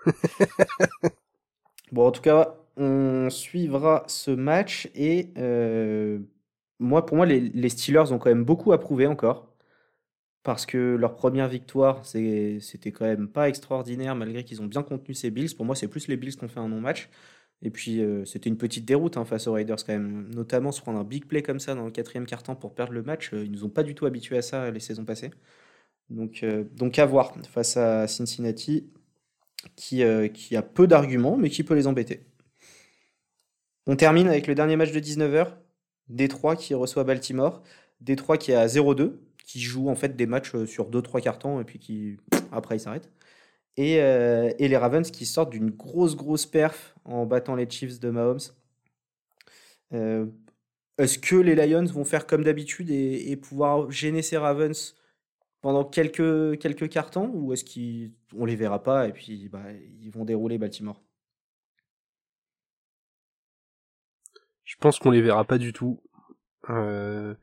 bon, en tout cas, on suivra ce match et euh, moi, pour moi, les, les, Steelers ont quand même beaucoup approuvé encore. Parce que leur première victoire, c'était quand même pas extraordinaire malgré qu'ils ont bien contenu ces Bills. Pour moi, c'est plus les Bills qui ont fait un non-match. Et puis, euh, c'était une petite déroute hein, face aux Raiders quand même. Notamment se prendre un big play comme ça dans le quatrième quart-temps pour perdre le match. Euh, ils nous ont pas du tout habitués à ça les saisons passées. Donc, euh, donc à voir face à Cincinnati, qui, qui a peu d'arguments, mais qui peut les embêter. On termine avec le dernier match de 19h. Détroit qui reçoit Baltimore. Détroit qui est à 0-2, qui joue en fait des matchs sur 2-3 cartons et puis qui après il s'arrête. Euh, et, les Ravens qui sortent d'une grosse, grosse perf en battant les Chiefs de Mahomes. Euh, est-ce que les Lions vont faire comme d'habitude et, pouvoir gêner ces Ravens pendant quelques, quelques cartons ou est-ce qu'on les verra pas et puis bah, ils vont dérouler Baltimore? Je pense qu'on les verra pas du tout. Euh,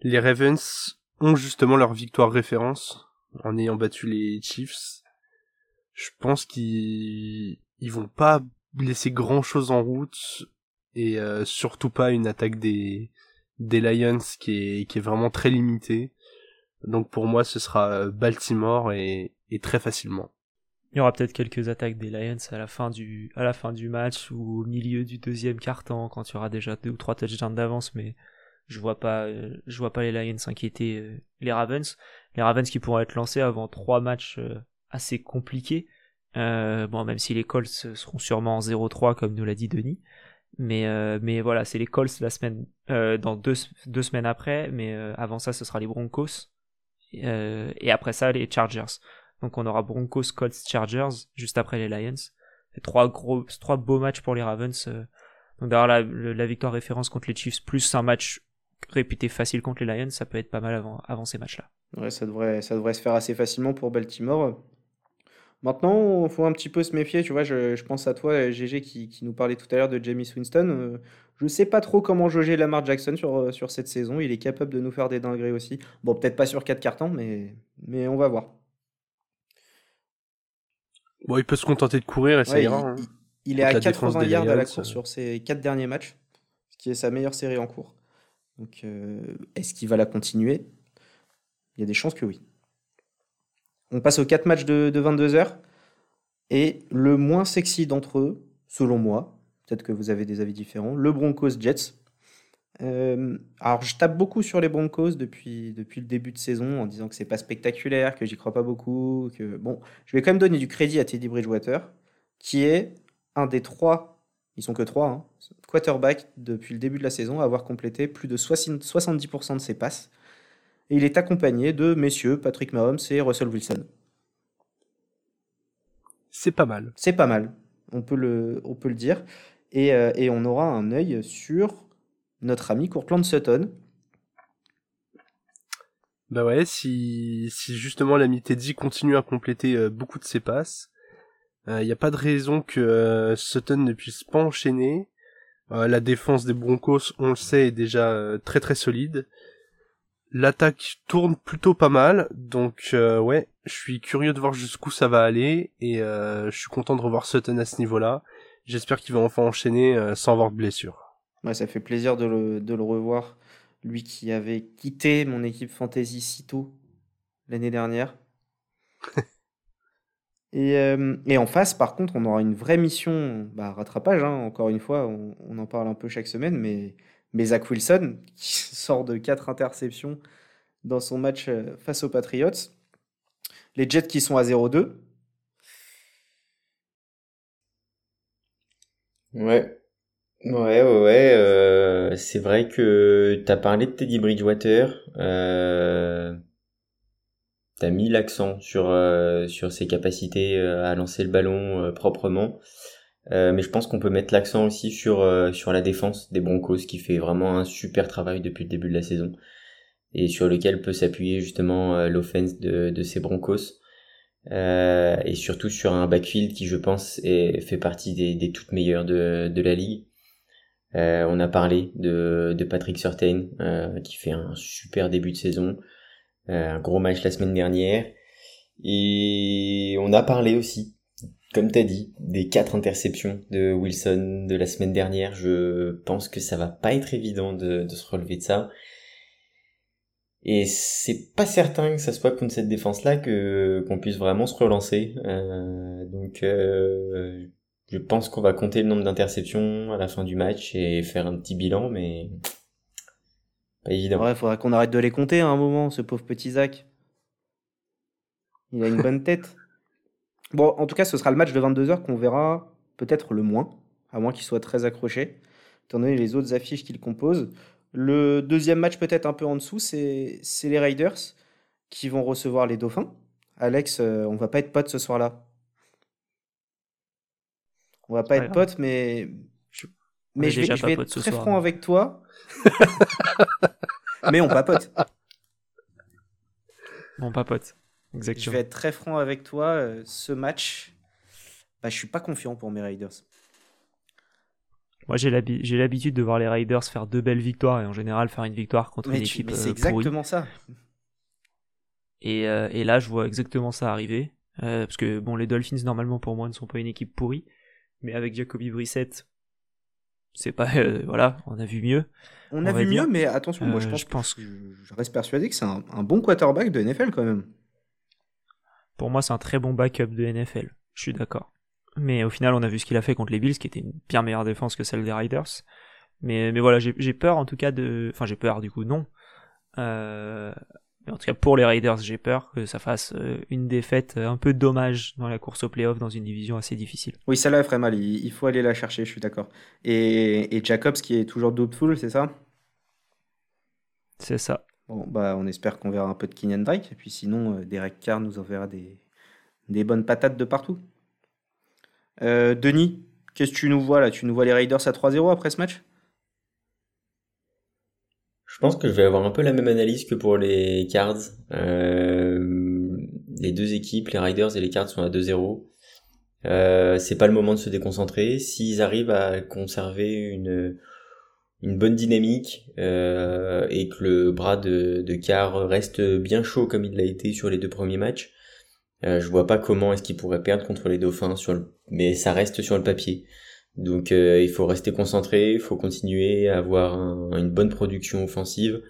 les Ravens ont justement leur victoire référence en ayant battu les Chiefs je pense qu'ils ils vont pas laisser grand chose en route et euh, surtout pas une attaque des Lions qui est vraiment très limitée. Donc pour moi ce sera Baltimore et, très facilement. Il y aura peut-être quelques attaques des Lions à la fin du match ou au milieu du deuxième quart-temps quand il y aura déjà deux ou trois touchdowns d'avance mais je vois pas euh, vois pas les Lions s'inquiéter euh, les Ravens les Ravens qui pourront être lancés avant trois matchs assez compliqué. Euh, bon, même si les Colts seront sûrement en 0-3 comme nous l'a dit Denis. Mais, euh, mais voilà, c'est les Colts la semaine, euh, dans deux, deux semaines après. Mais avant ça, ce sera les Broncos. et après ça, les Chargers. Donc on aura Broncos, Colts, Chargers juste après les Lions. Trois gros, trois beaux matchs pour les Ravens. Donc d'avoir la, la, victoire référence contre les Chiefs plus un match réputé facile contre les Lions, ça peut être pas mal avant, avant ces matchs-là. Ouais, ça devrait, ça devrait se faire assez facilement pour Baltimore. Maintenant, il faut un petit peu se méfier. Tu vois, je, pense à toi, GG, qui, nous parlait tout à l'heure de Jamie Winston. Euh, je sais pas trop comment jauger Lamar Jackson sur, euh, sur cette saison. Il est capable de nous faire des dingueries aussi. Bon, peut-être pas sur 4 cartons, mais, mais on va voir. Bon, il peut se contenter de courir et ça ira. Hein. Il, est à 80 yards à la course sur ses 4 derniers matchs, ce qui est sa meilleure série en cours. Donc, euh, est-ce qu'il va la continuer? Il y a des chances que oui. On passe aux 4 matchs de, 22 heures. Et le moins sexy d'entre eux, selon moi, peut-être que vous avez des avis différents, le Broncos Jets. Euh, alors, je tape beaucoup sur les Broncos depuis, depuis le début de saison en disant que c'est pas spectaculaire, que j'y crois pas beaucoup. Que bon, je vais quand même donner du crédit à Teddy Bridgewater, qui est un des trois, ils sont que trois, hein, quarterbacks depuis le début de la saison à avoir complété plus de 70% de ses passes. Et il est accompagné de messieurs Patrick Mahomes et Russell Wilson. C'est pas mal. C'est pas mal, on peut le, on peut le dire. Et, euh, et on aura un œil sur notre ami Courtland Sutton. Bah ouais, si, si justement l'ami Teddy continue à compléter euh, beaucoup de ses passes, il n'y a pas de raison que Sutton ne puisse pas enchaîner. la défense des Broncos, on le sait, est déjà très très solide. L'attaque tourne plutôt pas mal, donc ouais, je suis curieux de voir jusqu'où ça va aller et je suis content de revoir Sutton à ce niveau-là. J'espère qu'il va enfin enchaîner euh, sans avoir de blessure. Ouais, ça fait plaisir de le, de le, revoir. Lui qui avait quitté mon équipe fantasy si tôt l'année dernière. et, euh, et, en face, par contre, on aura une vraie mission, bah, rattrapage, hein, encore une fois, on, on, en parle un peu chaque semaine, mais, mais Zach Wilson, qui sort de 4 interceptions dans son match euh, face aux Patriots. Les Jets qui sont à 0-2. Ouais. Ouais, ouais, ouais. Euh, c'est vrai que t'as parlé de Teddy Bridgewater. Euh, t'as mis l'accent sur ses capacités à lancer le ballon euh, mais je pense qu'on peut mettre l'accent aussi sur sur la défense des Broncos qui fait vraiment un super travail depuis le début de la saison et sur lequel peut s'appuyer justement l'offense de de ces Broncos. Euh, et surtout sur un backfield qui je pense est, fait partie des, des toutes meilleures de, de la ligue. Euh, on a parlé de, de Patrick Surtain euh, qui fait un super début de saison, euh, un gros match la semaine dernière. Et on a parlé aussi, comme t'as dit, des quatre interceptions de Wilson de la semaine dernière. Je pense que ça va pas être évident de, de se relever de ça. Et c'est pas certain que ça soit contre cette défense-là que qu'on puisse vraiment se relancer. Euh, donc euh, je pense qu'on va compter le nombre d'interceptions à la fin du match et faire un petit bilan, mais pas évident. Ouais, faudra qu'on arrête de les compter à un moment, ce pauvre petit Zach. Il a une bonne tête. Bon, en tout cas, ce sera le match de 22h qu'on verra peut-être le moins, à moins qu'il soit très accroché, étant donné les autres affiches qu'il compose. Le deuxième match, peut-être un peu en dessous, c'est les Raiders qui vont recevoir les Dauphins. Alex, euh, on va pas être potes ce soir-là. On va pas être potes, mais je, mais je vais, je vais être très franc avec toi. mais on papote. On papote. Exactement. Je vais être très franc avec toi. Euh, ce match, bah, je suis pas confiant pour mes Raiders. Moi, j'ai l'habitude de voir les Raiders faire deux belles victoires et en général faire une victoire contre une équipe. Mais c'est euh, exactement ça. Et, euh, et, là, je vois exactement ça arriver. Euh, parce que bon, les Dolphins normalement pour moi ne sont pas une équipe pourrie, mais avec Jacoby Brissett, c'est pas voilà, on a vu mieux. On, a vu mieux, mais attention, moi je pense, je pense que je reste persuadé que c'est un, un, bon quarterback de NFL quand même. Pour moi, c'est un très bon backup de NFL. Je suis d'accord. Mais au final, on a vu ce qu'il a fait contre les Bills, qui était une bien meilleure défense que celle des Riders. Mais, mais voilà, j'ai peur en tout cas de... Enfin, j'ai peur du coup, non. Euh... Mais en tout cas, pour les Raiders, j'ai peur que ça fasse euh, une défaite un peu dommage dans la course au playoff dans une division assez difficile. Oui, ça là ferait mal. Il faut aller la chercher, je suis d'accord. Et, et Jacobs qui est toujours doubtful, c'est ça? C'est ça. Bah, on espère qu'on verra un peu de Kenyan Drake. Et puis sinon, euh, Derek Carr nous enverra des, bonnes patates de partout. Euh, Denis, qu'est-ce que tu nous vois là? Tu nous vois les Raiders à 3-0 après ce match? Je pense que je vais avoir un peu la même analyse que pour les Cards. Euh, les deux équipes, les Riders et les Cards sont à 2-0. Euh, c'est pas le moment de se déconcentrer. S'ils arrivent à conserver une, une bonne dynamique euh, et que le bras de, de Carr reste bien chaud comme il l'a été sur les deux premiers matchs, euh, je vois pas comment est-ce qu'il pourrait perdre contre les Dauphins sur mais ça reste sur le papier. Donc euh, il faut rester concentré, il faut continuer à avoir une bonne production offensive,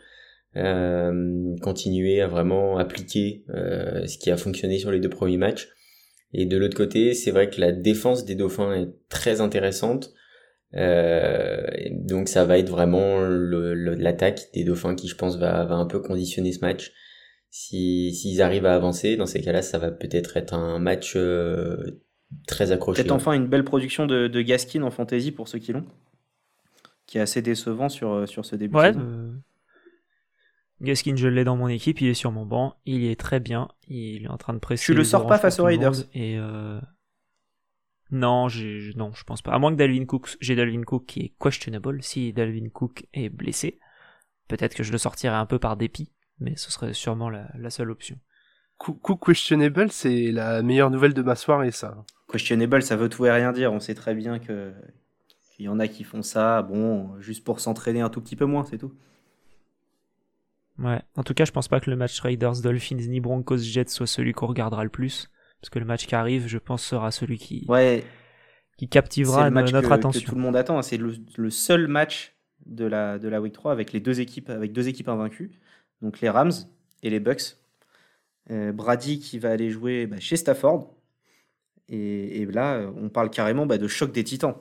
euh, continuer à vraiment appliquer ce qui a fonctionné sur les deux premiers matchs. Et de l'autre côté, c'est vrai que la défense des Dauphins est très intéressante. Donc ça va être vraiment l'attaque des Dauphins qui je pense va, va un peu conditionner ce match si s'ils arrivent à avancer, dans ces cas-là, ça va peut-être être un match euh, très accroché. Peut-être enfin une belle production de, de, Gaskin en fantasy pour ceux qui l'ont, qui est assez décevant sur, euh, sur ce début. Ouais, euh, Gaskin, je l'ai dans mon équipe, il est sur mon banc, il est très bien, il est en train de presser. Tu le sors pas face aux Raiders et Non, j'ai, non, je pense pas. À moins que Dalvin Cook, j'ai Dalvin Cook qui est questionable. Si Dalvin Cook est blessé, peut-être que je le sortirai un peu par dépit, mais ce serait sûrement la, la seule option. Cook questionable, c'est la meilleure nouvelle de ma soirée, ça. Questionable, ça veut tout et rien dire. On sait très bien que qu'il y en a qui font ça, bon, juste pour s'entraîner un tout petit peu moins, c'est tout. Ouais. En tout cas, je pense pas que le match Raiders Dolphins ni Broncos Jets soit celui qu'on regardera le plus, parce que le match qui arrive, je pense, sera celui qui Ouais, qui captivera le match notre que, attention. que tout le monde attend. C'est le, le seul match de la, de la Week 3 avec les deux équipes, avec deux équipes invaincues. Donc les Rams et les Bucks. Euh, Brady qui va aller jouer bah, chez Stafford. Et, et là, on parle carrément bah, de choc des titans.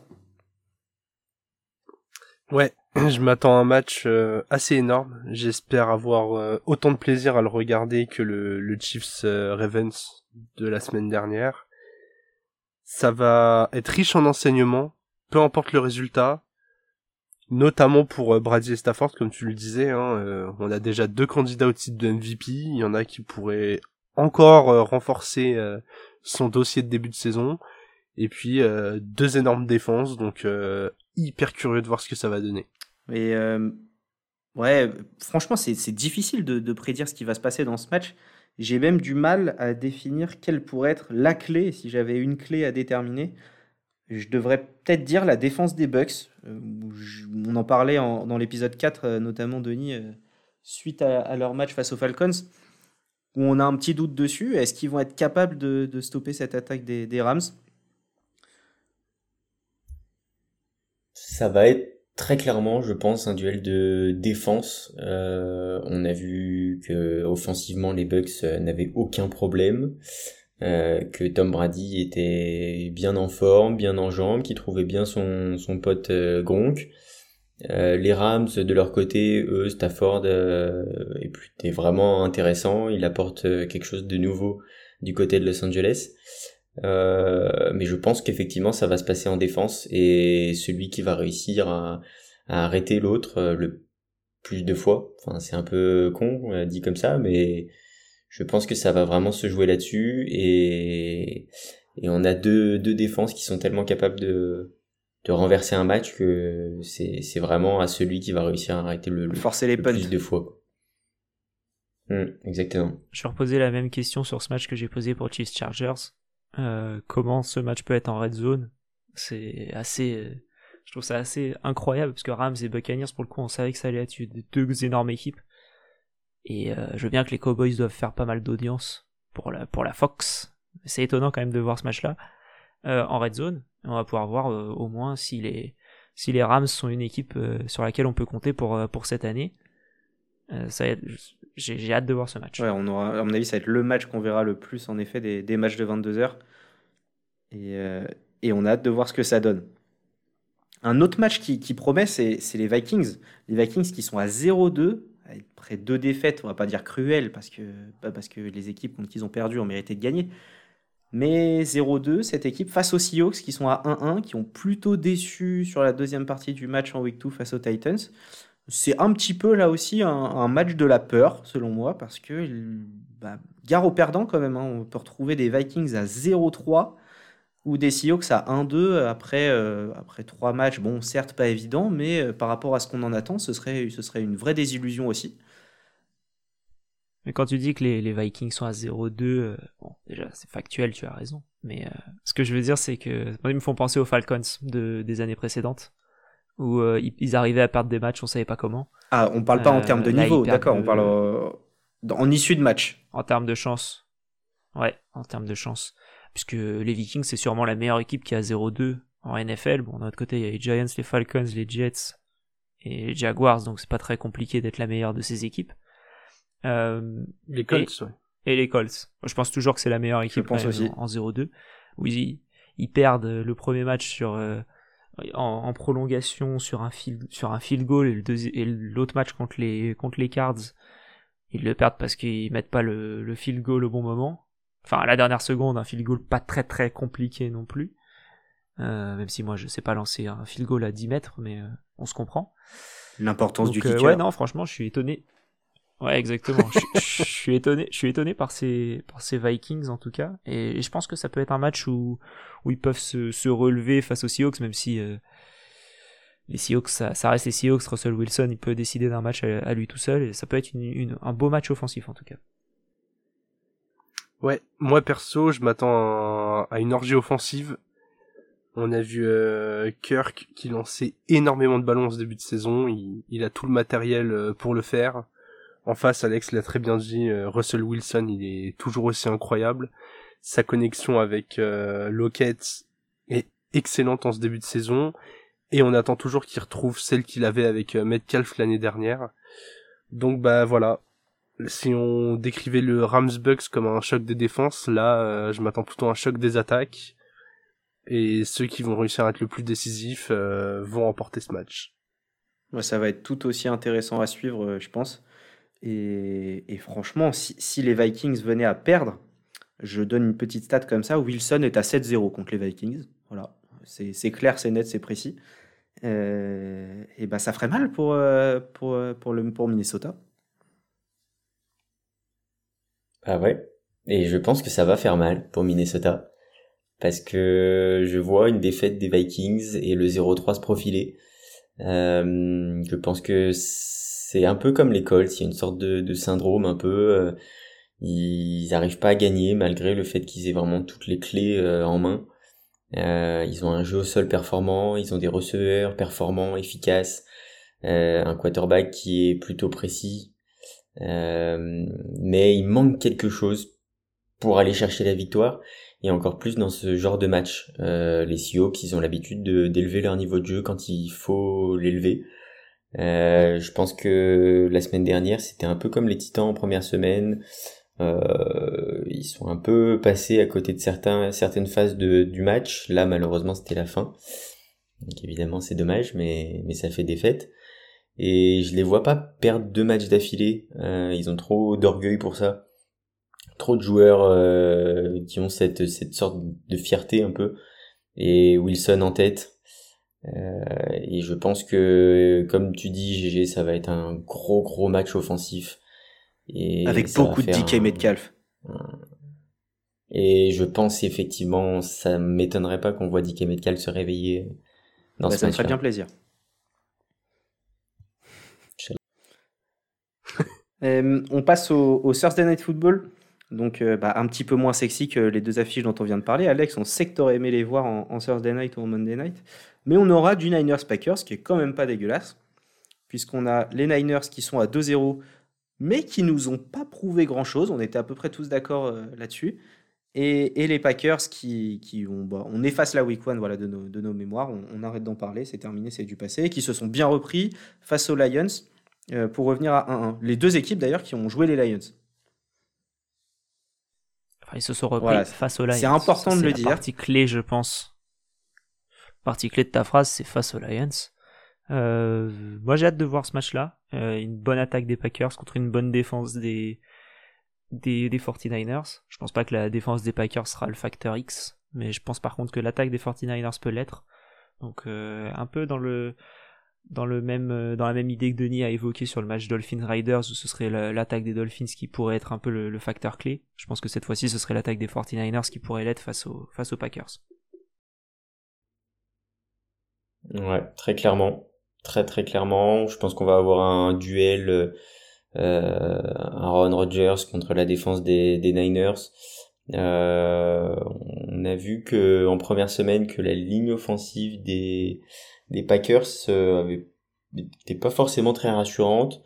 Ouais, je m'attends à un match euh, assez énorme. J'espère avoir euh, autant de plaisir à le regarder que le, le Chiefs euh, Ravens de la semaine dernière. Ça va être riche en enseignements, peu importe le résultat. Notamment pour euh, Brady et Stafford, comme tu le disais, hein, euh, on a déjà deux candidats au titre de MVP. Il y en a qui pourraient encore euh, renforcer son dossier de début de saison. Et puis deux énormes défenses, donc hyper curieux de voir ce que ça va donner. Et ouais, franchement, c'est difficile de prédire ce qui va se passer dans ce match. J'ai même du mal à définir quelle pourrait être la clé, si j'avais une clé à déterminer. Je devrais peut-être dire la défense des Bucks. Euh, on en parlait dans l'épisode 4, euh, notamment Denis, euh, suite à, leur match face aux Falcons, où on a un petit doute dessus. Est-ce qu'ils vont être capables de, stopper cette attaque des Rams? Ça va être très clairement, je pense, un duel de défense. Euh, on a vu que offensivement les Bucks euh, n'avaient aucun problème, euh, que Tom Brady était bien en forme, bien en jambes, qu'il trouvait bien son son pote euh, Gronk. Les Rams de leur côté, eux, Stafford est, est vraiment intéressant. Il apporte quelque chose de nouveau du côté de Los Angeles. Euh, mais je pense qu'effectivement ça va se passer en défense et celui qui va réussir à, à arrêter l'autre euh, le plus de fois, enfin c'est un peu con euh, dit comme ça, mais je pense que ça va vraiment se jouer là-dessus et, et on a deux, deux défenses qui sont tellement capables de, de renverser un match que c'est c'est vraiment à celui qui va réussir à arrêter le, le, Forcer les le punts. plus de fois. Hmm, exactement. Je vais reposer la même question sur ce match que j'ai posé pour Chiefs Chargers. Euh, comment ce match peut être en red zone C'est assez, euh, je trouve assez incroyable parce que Rams et Buccaneers pour le coup on savait que ça allait être de deux énormes équipes. Et euh, je veux bien que les Cowboys doivent faire pas mal d'audience pour la Fox. C'est étonnant quand même de voir ce match-là en red zone. On va pouvoir voir au moins si les Rams sont une équipe sur laquelle on peut compter pour cette année. Euh, j'ai hâte de voir ce match. Ouais, on aura, à mon avis, ça va être le match qu'on verra le plus, en effet, des, des matchs de 22h. Et, euh, et on a hâte de voir ce que ça donne. Un autre match qui, qui promet, c'est les Vikings. Les Vikings qui sont à 0-2, après deux défaites, on va pas dire cruelles, parce que, parce que les équipes contre qui ils ont perdu ont mérité de gagner. Mais 0-2, cette équipe face aux Seahawks qui sont à 1-1, qui ont plutôt déçu sur la deuxième partie du match en Week 2 face aux Titans. C'est un petit peu là aussi un, match de la peur, selon moi, parce que bah, gare aux perdants quand même. hein. On peut retrouver des Vikings à 0-3 ou des Seahawks à 1-2 après, euh, après trois matchs. Bon, certes pas évident, mais euh, par rapport à ce qu'on en attend, ce serait, ce serait une vraie désillusion aussi. Mais quand tu dis que les, Vikings sont à 0-2, euh, bon, déjà, c'est factuel, tu as raison. Mais euh, ce que je veux dire, c'est que ils me font penser aux Falcons de, des années précédentes, où euh, ils, ils arrivaient à perdre des matchs, on savait pas comment. Ah, on parle pas en Euh, termes de niveau, d'accord, on le- parle euh, en issue de match. En termes de chance. Ouais, en termes de chance. Puisque les Vikings, c'est sûrement la meilleure équipe qui a 0-2 en NFL. Bon, de notre côté, il y a les Giants, les Falcons, les Jets et les Jaguars, donc c'est pas très compliqué d'être la meilleure de ces équipes. Euh, Les Colts, ouais. et les Colts. Moi, Je pense toujours que c'est la meilleure équipe pense quand même, aussi. en, en 0-2. Où ils, ils perdent le premier match sur, euh, en, en prolongation sur un field, sur un field goal et l'autre match contre les, contre les Cards, ils le perdent parce qu'ils mettent pas le, le field goal au bon moment. Enfin, à la dernière seconde, un field goal pas très très compliqué non plus. Euh, même si moi je sais pas lancer un field goal à 10 mètres, mais euh, on se comprend. L'importance du euh, kicker. ouais, non, franchement, je suis étonné. Ouais, exactement. je, suis étonné, je suis étonné par ces, par ces Vikings en tout cas, et, je pense que ça peut être un match où, où ils peuvent se, se relever face aux Seahawks, même si euh, les Seahawks, ça, ça, reste les Seahawks. Russell Wilson, il peut décider d'un match à, lui tout seul, et ça peut être une, un beau match offensif en tout cas. Ouais, moi perso, je m'attends à, une orgie offensive. On a vu euh, Kirk qui lançait énormément de ballons ce début de saison. Il, il a tout le matériel euh, pour le faire. En face, Alex l'a très bien dit, euh, Russell Wilson, il est toujours aussi incroyable. Sa connexion avec euh, Lockett est excellente en ce début de saison. Et on attend toujours qu'il retrouve celle qu'il avait avec euh, Metcalf l'année dernière. Donc bah voilà. Si on décrivait le Rams Bucks comme un choc des défenses, là je m'attends plutôt à un choc des attaques. Et ceux qui vont réussir à être le plus décisifs vont remporter ce match. Ouais, ça va être tout aussi intéressant à suivre, je pense. Et, franchement, si, les Vikings venaient à perdre, je donne une petite stat comme ça, Wilson est à 7-0 contre les Vikings. Voilà, c'est clair, c'est net, c'est précis. Euh, et ben ça ferait mal pour, euh, pour, euh, pour, le, pour Minnesota. Ah ouais, et je pense que ça va faire mal pour Minnesota. Parce que je vois une défaite des Vikings et le 0-3 se profiler. Je pense que c'est un peu comme l'école, a une sorte de, syndrome un peu. Euh, ils n'arrivent pas à gagner malgré le fait qu'ils aient vraiment toutes les clés euh, en main. Euh, ils ont un jeu au sol performant, ils ont des receveurs performants, efficaces, un quarterback qui est plutôt précis. mais il manque quelque chose pour aller chercher la victoire et encore plus dans ce genre de match. les Seahawks, ils ont l'habitude d'élever leur niveau de jeu quand il faut l'élever. Euh, je pense que la semaine dernière, c'était un peu comme les Titans en première semaine. Euh, ils sont un peu passés à côté de certains, certaines phases de, du match. Là, malheureusement, c'était la fin. Donc évidemment, c'est dommage, mais, mais ça fait défaite. Et je les vois pas perdre deux matchs d'affilée. Euh, ils ont trop d'orgueil pour ça. Trop de joueurs euh, qui ont cette, cette sorte de fierté un peu. Et Wilson en tête. Euh, et je pense que, comme tu dis, GG, ça va être un gros gros match offensif. Et Avec beaucoup de DK Metcalf. Et je pense effectivement, ça m'étonnerait pas qu'on voit DK Metcalf se réveiller dans bah, ce. Ça me ferait bien plaisir. Euh, on passe au, au, Thursday Night Football. Donc, euh, bah, un petit peu moins sexy que les deux affiches dont on vient de parler. Alex, on sait que t'aurais aimé les voir en, Thursday Night ou en Monday Night. Mais on aura du Niners Packers qui est quand même pas dégueulasse, puisqu'on a les Niners qui sont à 2-0, mais qui nous ont pas prouvé grand chose. On était à peu près tous d'accord euh, là-dessus. Et, les Packers qui, ont. Bah, on efface la week one voilà, de, nos, de nos mémoires, on, arrête d'en parler, c'est terminé, c'est du passé, qui se sont bien repris face aux Lions euh, pour revenir à 1-1. Les deux équipes d'ailleurs qui ont joué les Lions. Ils se sont repris face aux Lions. C'est important de le dire. C'est partie clé, je pense partie clé de ta phrase, c'est face aux Lions. Euh, moi, j'ai hâte de voir ce match-là. Euh, une bonne attaque des Packers contre une bonne défense des, des, des 49ers. Je pense pas que la défense des Packers sera le facteur X, mais je pense par contre que l'attaque des 49ers peut l'être. Donc, euh, un peu dans le, dans le même, dans la même idée que Denis a évoqué sur le match Dolphins Riders, où ce serait l'attaque des Dolphins qui pourrait être un peu le, facteur clé. Je pense que cette fois-ci, ce serait l'attaque des 49ers qui pourrait l'être face aux, face aux Packers. Ouais, très clairement. Très très clairement. Je pense qu'on va avoir un duel euh, Aaron Rodgers contre la défense des, des Niners. Euh, on a vu que en première semaine que la ligne offensive des, des Packers euh, n'était pas forcément très rassurante.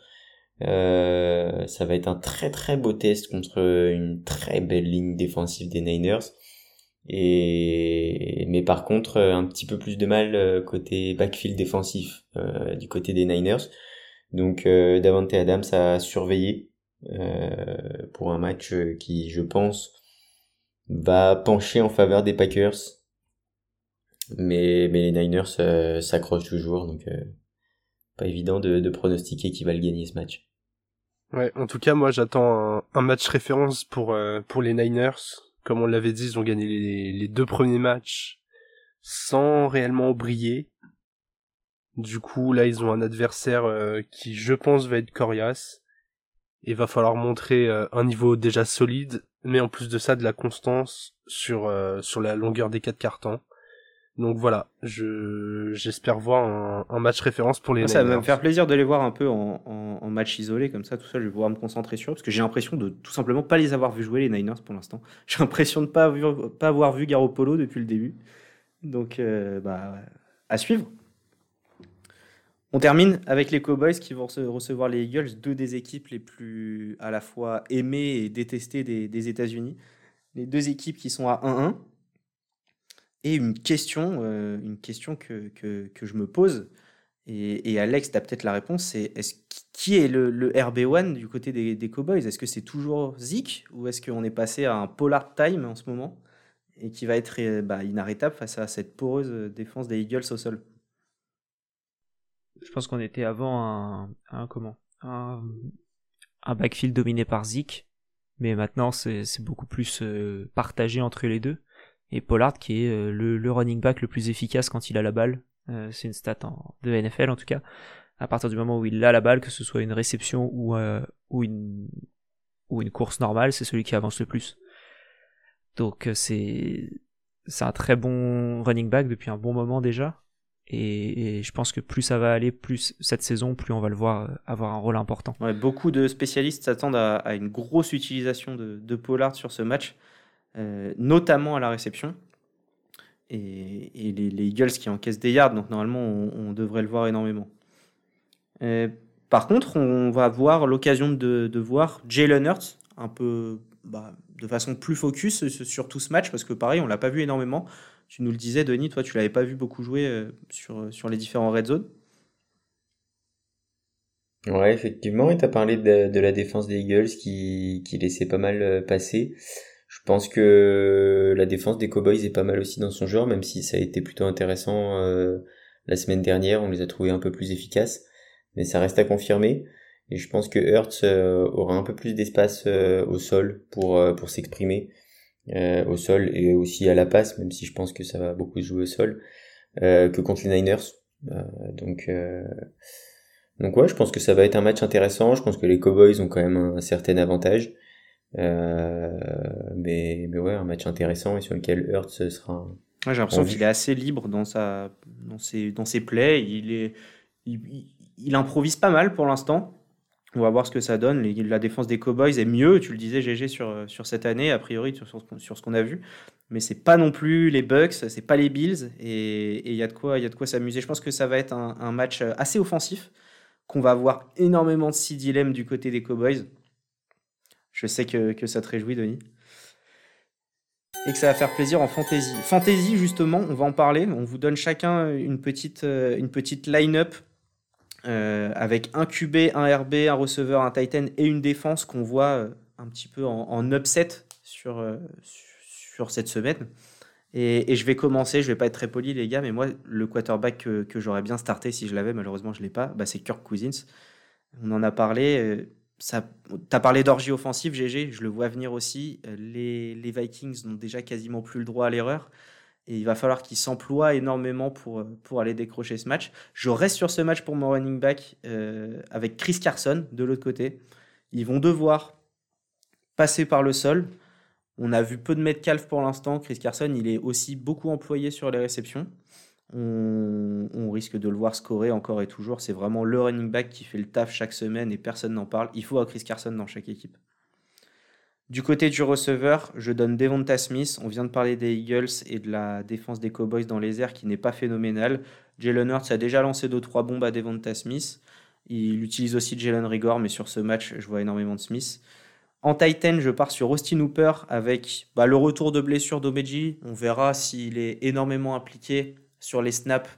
Euh, ça va être un très très beau test contre une très belle ligne défensive des Niners. Et mais par contre euh, un petit peu plus de mal euh, côté backfield défensif euh, du côté des Niners. Donc euh, Davante Adams a surveillé pour un match qui je pense va pencher en faveur des Packers. Mais, mais les Niners s'accrochent toujours donc pas évident de, pronostiquer qui va gagner ce match. Ouais, en tout cas moi j'attends un, match référence pour pour les Niners comme on l'avait dit, ils ont gagné les, deux premiers matchs sans réellement briller. Du coup, là, ils ont un adversaire euh, qui, je pense, va être coriace. Il va falloir montrer euh, un niveau déjà solide, mais en plus de ça de la constance sur euh, sur la longueur des quatre cartons. Donc voilà, je j'espère voir un, un, match référence pour les. Ça va me faire plaisir de les voir un peu en, en, en, match isolé comme ça, tout ça. Je vais pouvoir me concentrer sur eux parce que j'ai l'impression de tout simplement pas les avoir vu jouer les Niners pour l'instant. J'ai l'impression de pas pas avoir vu Garoppolo depuis le début. Donc euh, bah à suivre. On termine avec les Cowboys qui vont recevoir les Eagles, deux des équipes les plus à la fois aimées et détestées des, des États-Unis. Les deux équipes qui sont à 1-1. Et une question, euh, une question que, que, je me pose, et, Alex, tu as peut-être la réponse, c'est est-ce, qui est le, le RB1 du côté des, Cowboys? Est-ce que c'est toujours Zeke ou est-ce qu'on est passé à un polar time en ce moment et qui va être euh, bah, inarrêtable face à cette poreuse défense des Eagles au sol? Je pense qu'on était avant un, comment? Un, un, backfield dominé par Zeke, mais maintenant c'est, beaucoup plus euh, partagé entre les deux et Pollard qui est euh, le, running back le plus efficace quand il a la balle. Euh, c'est une stat en, de NFL en tout cas. À partir du moment où il a la balle, que ce soit une réception ou, euh, une, ou une course normale, c'est celui qui avance le plus. Donc c'est un très bon running back depuis un bon moment déjà. Et, je pense que plus ça va aller, plus cette saison, plus on va le voir avoir un rôle important. Beaucoup de spécialistes s'attendent à, une grosse utilisation de Pollard sur ce match euh, notamment à la réception. Et, les, les, Eagles qui encaissent des yards, donc normalement on, devrait le voir énormément. Euh, par contre, on va avoir l'occasion de, de, voir Jalen Hurts un peu bah, de façon plus focus sur tout ce match, parce que pareil, on l'a pas vu énormément. Tu nous le disais, Denis, toi tu l'avais pas vu beaucoup jouer euh, sur, sur les différents red zones. Ouais, effectivement, et tu as parlé de, de, la défense des Eagles qui, qui laissait pas mal passer. Je pense que la défense des Cowboys est pas mal aussi dans son genre, même si ça a été plutôt intéressant euh, la semaine dernière. On les a trouvés un peu plus efficaces, mais ça reste à confirmer. Et je pense que Hurts euh, aura un peu plus d'espace euh, au sol pour euh, pour s'exprimer au sol et aussi à la passe, même si je pense que ça va beaucoup jouer au sol que contre les Niners. donc donc ouais, je pense que ça va être un match intéressant. Je pense que les Cowboys ont quand même un certain avantage. Euh, mais, mais ouais, un match intéressant et sur lequel Hurts sera. Ouais, j'ai l'impression qu'il est assez libre dans, sa, dans, ses, dans ses plays. Il, est, il, il, il improvise pas mal pour l'instant. On va voir ce que ça donne. La défense des Cowboys est mieux, tu le disais, GG, sur, sur cette année, a priori, sur, sur ce qu'on a vu. Mais c'est pas non plus les Bucks, c'est pas les Bills, et il y a de quoi, y a de quoi s'amuser. Je pense que ça va être un, un match assez offensif, qu'on va avoir énormément de six dilemmes du côté des Cowboys. Je sais que, que ça te réjouit, Denis. Et que ça va faire plaisir en fantasy. Fantasy, justement, on va en parler. On vous donne chacun une petite, une petite line-up euh, avec un QB, un RB, un receveur, un Titan et une défense qu'on voit un petit peu en, upset sur, euh, sur cette semaine. Et, je vais commencer, je vais pas être très poli les gars, mais moi le quarterback que, j'aurais bien starté si je l'avais, malheureusement je l'ai pas, bah, c'est Kirk Cousins. On en a parlé, euh, ça, as parlé d'orgie offensive, GG, je le vois venir aussi. Les, les Vikings n'ont déjà quasiment plus le droit à l'erreur. Et il va falloir qu'ils s'emploient énormément pour, pour aller décrocher ce match. Je reste sur ce match pour mon running back euh, avec Chris Carson de l'autre côté. Ils vont devoir passer par le sol. On a vu peu de Metcalf pour l'instant. Chris Carson, il est aussi beaucoup employé sur les réceptions on, risque de le voir scorer encore et toujours. C'est vraiment le running back qui fait le taf chaque semaine et personne n'en parle. Il faut un Chris Carson dans chaque équipe. Du côté du receveur, je donne Devonta Smith. On vient de parler des Eagles et de la défense des Cowboys dans les airs qui n'est pas phénoménale. Jalen Hurts a déjà lancé 2-3 bombes à Devonta Smith. Il utilise aussi Jalen Rigor, mais sur ce match, je vois énormément de Smith. En Titan, je pars sur Austin Hooper avec bah, le retour de blessure d'Omeji. On verra s'il est énormément impliqué sur les snaps,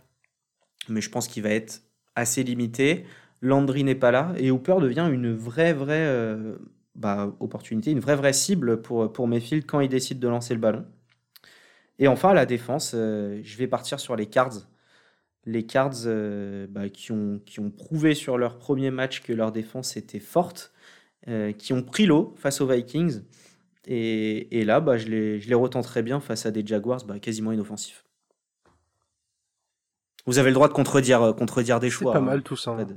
mais je pense qu'il va être assez limité. Landry n'est pas là et Hooper devient une vraie, vraie euh, bah, opportunité, une vraie, vraie cible pour, pour Mayfield quand il décide de lancer le ballon. Et enfin, la défense, euh, je vais partir sur les Cards. Les Cards euh, bah, qui, ont, prouvé sur leur premier match que leur défense était forte, qui ont pris l'eau face aux Vikings. Et, là, bah, je, les, je bien face à des Jaguars quasiment inoffensifs. Vous avez le droit de contredire, contredire des choix. C'est pas mal tout ça. Hein.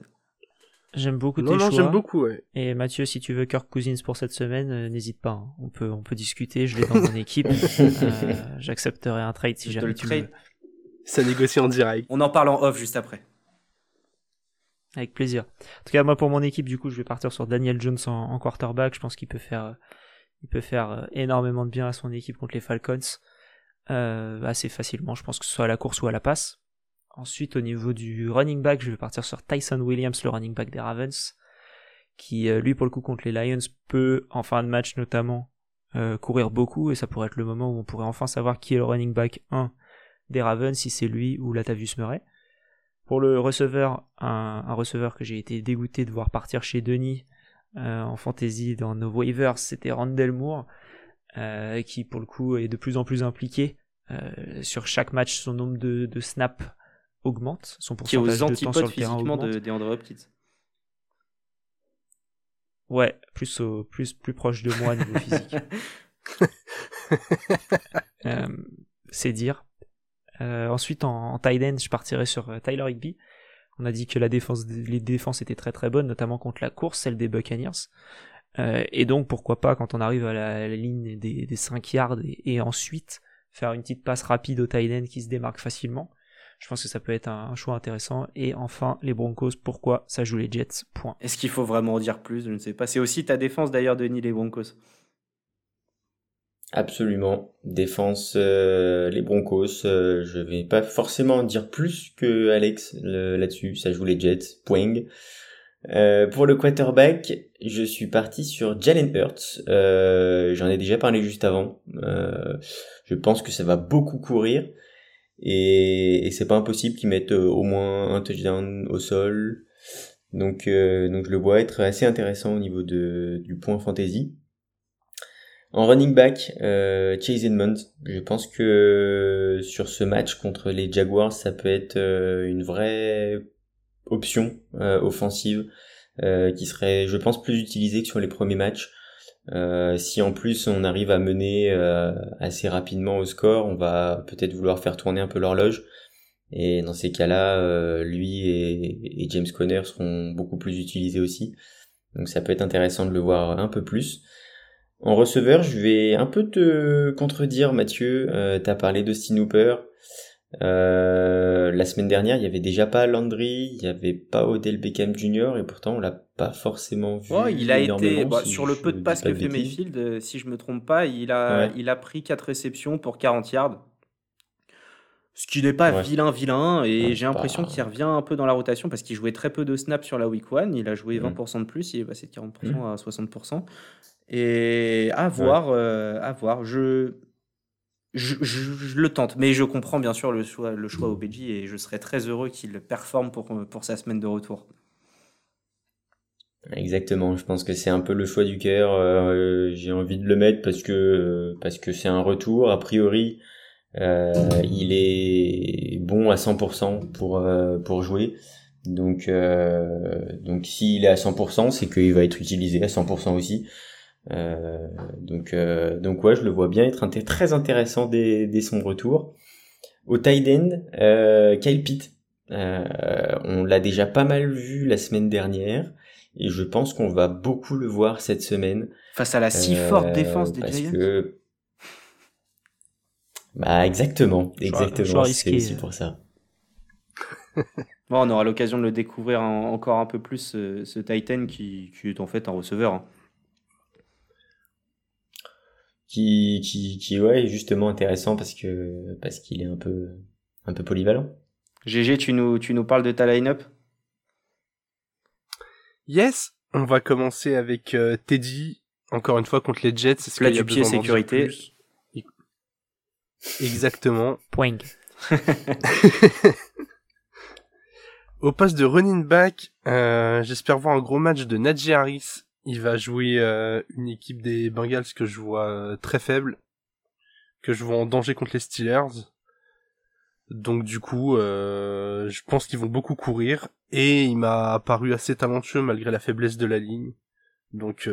J'aime beaucoup Non, tes non, choix. j'aime beaucoup, ouais. Et Mathieu, si tu veux Kirk Cousins pour cette semaine, euh, n'hésite pas. hein. On peut, on peut discuter. Je l'ai dans mon équipe. Euh, J'accepterai un trade si Je jamais le tu trade. veux. Ça négocie en direct. On en parle en off juste après. Avec plaisir. En tout cas, moi pour mon équipe, du coup, je vais partir sur Daniel Jones en, en quarterback. Je pense qu'il peut faire, euh, il peut faire euh, énormément de bien à son équipe contre les Falcons euh, assez facilement. Je pense que ce soit à la course ou à la passe. Ensuite, au niveau du running back, je vais partir sur Tyson Williams, le running back des Ravens, qui euh, lui pour le coup contre les Lions peut en fin de match notamment euh, courir beaucoup et ça pourrait être le moment où on pourrait enfin savoir qui est le running back 1 des Ravens, si c'est lui ou Latavius Murray. Pour le receveur, un, receveur que j'ai été dégoûté de voir partir chez Denis euh, en fantasy dans nos waivers, c'était Randall Moore, qui pour le coup est de plus en plus impliqué. Sur chaque match, son nombre de, de snaps augmente, son Qui est pourcentage aux de temps sur antipodes le terrain physiquement augmente. de DeAndre Hopkins. Ouais, plus, au, plus, plus proche de moi niveau physique. Euh, c'est dire. Euh, ensuite, en, en tight end, je partirai sur euh, Tyler Higby. On a dit que la défense, les défenses étaient très très bonnes, notamment contre la course, celle des Buccaneers. Euh, et donc, pourquoi pas, quand on arrive à la, à la ligne des, des 5 yards et, et ensuite faire une petite passe rapide au tight end qui se démarque facilement. Je pense que ça peut être un, un choix intéressant. Et enfin, les Broncos, pourquoi ça joue les Jets Point. Est-ce qu'il faut vraiment en dire plus? Je ne sais pas. C'est aussi ta défense d'ailleurs, Denis, les Broncos. Absolument. Défense, euh, les Broncos. euh, je vais pas forcément en dire plus que Alex le- là-dessus. Ça joue les Jets. Point. Euh, pour le quarterback, je suis parti sur Jalen Hurts. Euh, J'en ai déjà parlé juste avant. Euh, je pense que ça va beaucoup courir et, et c'est pas impossible qu'ils mettent euh, au moins un touchdown au sol. Donc, euh, donc je le vois être assez intéressant au niveau de, du point fantasy. En running back, euh, Chase Edmonds. Je pense que sur ce match contre les Jaguars, ça peut être euh, une vraie option euh, offensive euh, qui serait, je pense, plus utilisée que sur les premiers matchs. Euh, si en plus on arrive à mener euh, assez rapidement au score, on va peut-être vouloir faire tourner un peu l'horloge. Et dans ces cas-là, euh, lui et, James Conner seront beaucoup plus utilisés aussi. Donc ça peut être intéressant de le voir un peu plus. En receveur, je vais un peu te contredire, Mathieu. Euh, T'as parlé d'Austin Hooper. Euh, la semaine dernière, il y avait déjà pas Landry, il y avait pas Odell Beckham Jr. et pourtant on l'a pas forcément vu. Oh, il a été bah, si sur le peu de passes pas que fait. Mayfield, euh, si je me trompe pas, il a, Ouais. il a pris 4 réceptions pour 40 yards. Ce qui n'est pas Ouais. vilain, vilain. Et Ouais, j'ai l'impression pas- qu'il revient un peu dans la rotation parce qu'il jouait très peu de snaps sur la week 1. Il a joué Mm. 20% de plus. Il est passé de 40% Mm. à 60%. Et à voir. euh, à voir. Je, je, le tente. Mais je comprends bien sûr le choix, le choix et je serais très heureux qu'il performe pour, pour sa semaine de retour. Exactement, je pense que c'est un peu le choix du cœur. euh, J'ai envie de le mettre parce que c'est un retour. A priori, euh, il est bon à 100% pour euh, pour jouer. Donc donc s'il est à 100%, c'est qu'il va être utilisé à 100% aussi. Euh, donc euh, donc ouais, je le vois bien être inté- très intéressant dès, dès son retour. Au tight end, euh, Kyle Pitt. On l'a déjà pas mal vu la semaine dernière. Et je pense qu'on va beaucoup le voir cette semaine. Face à la si forte défense des parce Giants. que- Bah exactement, exactement. C'est aussi pour ça. Bon, on aura l'occasion de le découvrir en- encore un peu plus, ce, ce Titan qui, qui est en fait un receveur. hein. Qui, qui, qui ouais, est justement intéressant parce que parce qu'il est un peu un peu polyvalent. GG, tu nous, tu nous parles de ta line-up? Yes, on va commencer avec euh, Teddy, encore une fois contre les Jets. Est-ce Plat qu'il y a du pied, sécurité. plus Exactement. Point. Au poste de running back, euh, j'espère voir un gros match de Najee Harris. Il va jouer euh, une équipe des Bengals que je vois euh, très faible, que je vois en danger contre les Steelers. Donc du coup, euh, je pense qu'ils vont beaucoup courir et il m'a paru assez talentueux malgré la faiblesse de la ligne. Donc